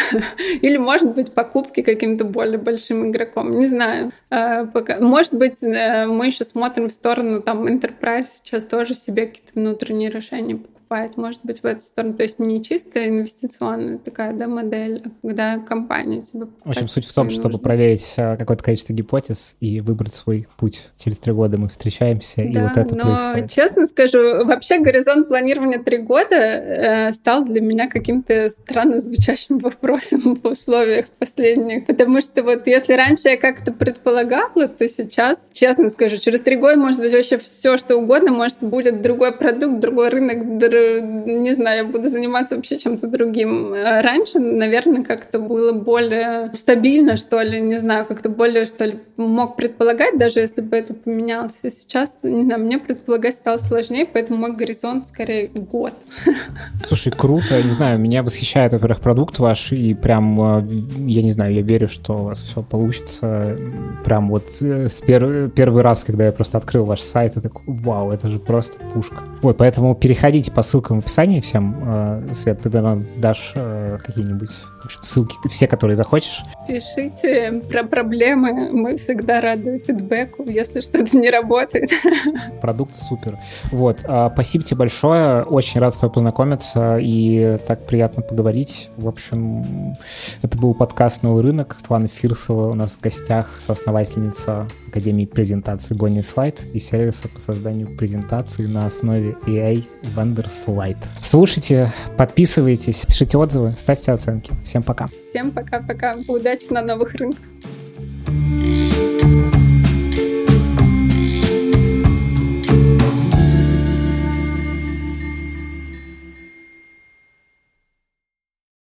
[SPEAKER 1] *laughs* или, может быть, покупки каким-то более большим игроком, не знаю. А, может быть, э, мы еще смотрим в сторону там Enterprise сейчас тоже себе какие-то внутренние решения покупает, может быть, в эту сторону. То есть не чисто инвестиционная такая да, модель, а когда компания тебе
[SPEAKER 2] В общем, суть в том, чтобы нужно. проверить э, какое-то количество гипотез и выбрать свой путь. Через три года мы встречаемся, да, и вот это
[SPEAKER 1] но, происходит. честно скажу, вообще горизонт планирования три года э, стал для меня каким-то странно звучащим вопросом *laughs* в условиях последних. Потому что вот если раньше я как-то предполагала, то сейчас, честно скажу, через три года может быть вообще все, что угодно, может будет другой продукт, другой рынок, не знаю, я буду заниматься вообще чем-то другим. А раньше, наверное, как-то было более стабильно, что ли, не знаю, как-то более, что ли, мог предполагать, даже если бы это поменялось. И сейчас, не знаю, мне предполагать стало сложнее, поэтому мой горизонт скорее год. *laughs*
[SPEAKER 2] Слушай, круто, не знаю, меня восхищает, во-первых, продукт ваш, и прям, а, я не знаю, я верю, что у вас все получится. Прям вот э, с пер первый раз, когда я просто открыл ваш сайт, я такой, вау, это же просто пушка. Вот, поэтому переходите по ссылкам в описании всем. Э, Свет, ты нам дашь э, какие-нибудь общем, ссылки, все, которые захочешь.
[SPEAKER 1] Пишите про проблемы. Мы всегда рады фидбэку, если что-то не работает. *laughs*
[SPEAKER 2] Продукт супер. Вот. А, спасибо тебе большое. Очень рад с тобой познакомиться и так приятно поговорить. В общем, это был подкаст «Новый рынок». Светлана Фирсова у нас в гостях, соосновательница Академии презентации Bonnie Slide и сервиса по созданию презентации на основе AI Vendor слайд. Слушайте, подписывайтесь, пишите отзывы, ставьте оценки. Всем пока.
[SPEAKER 1] Всем пока-пока. Удачи на новых рынках.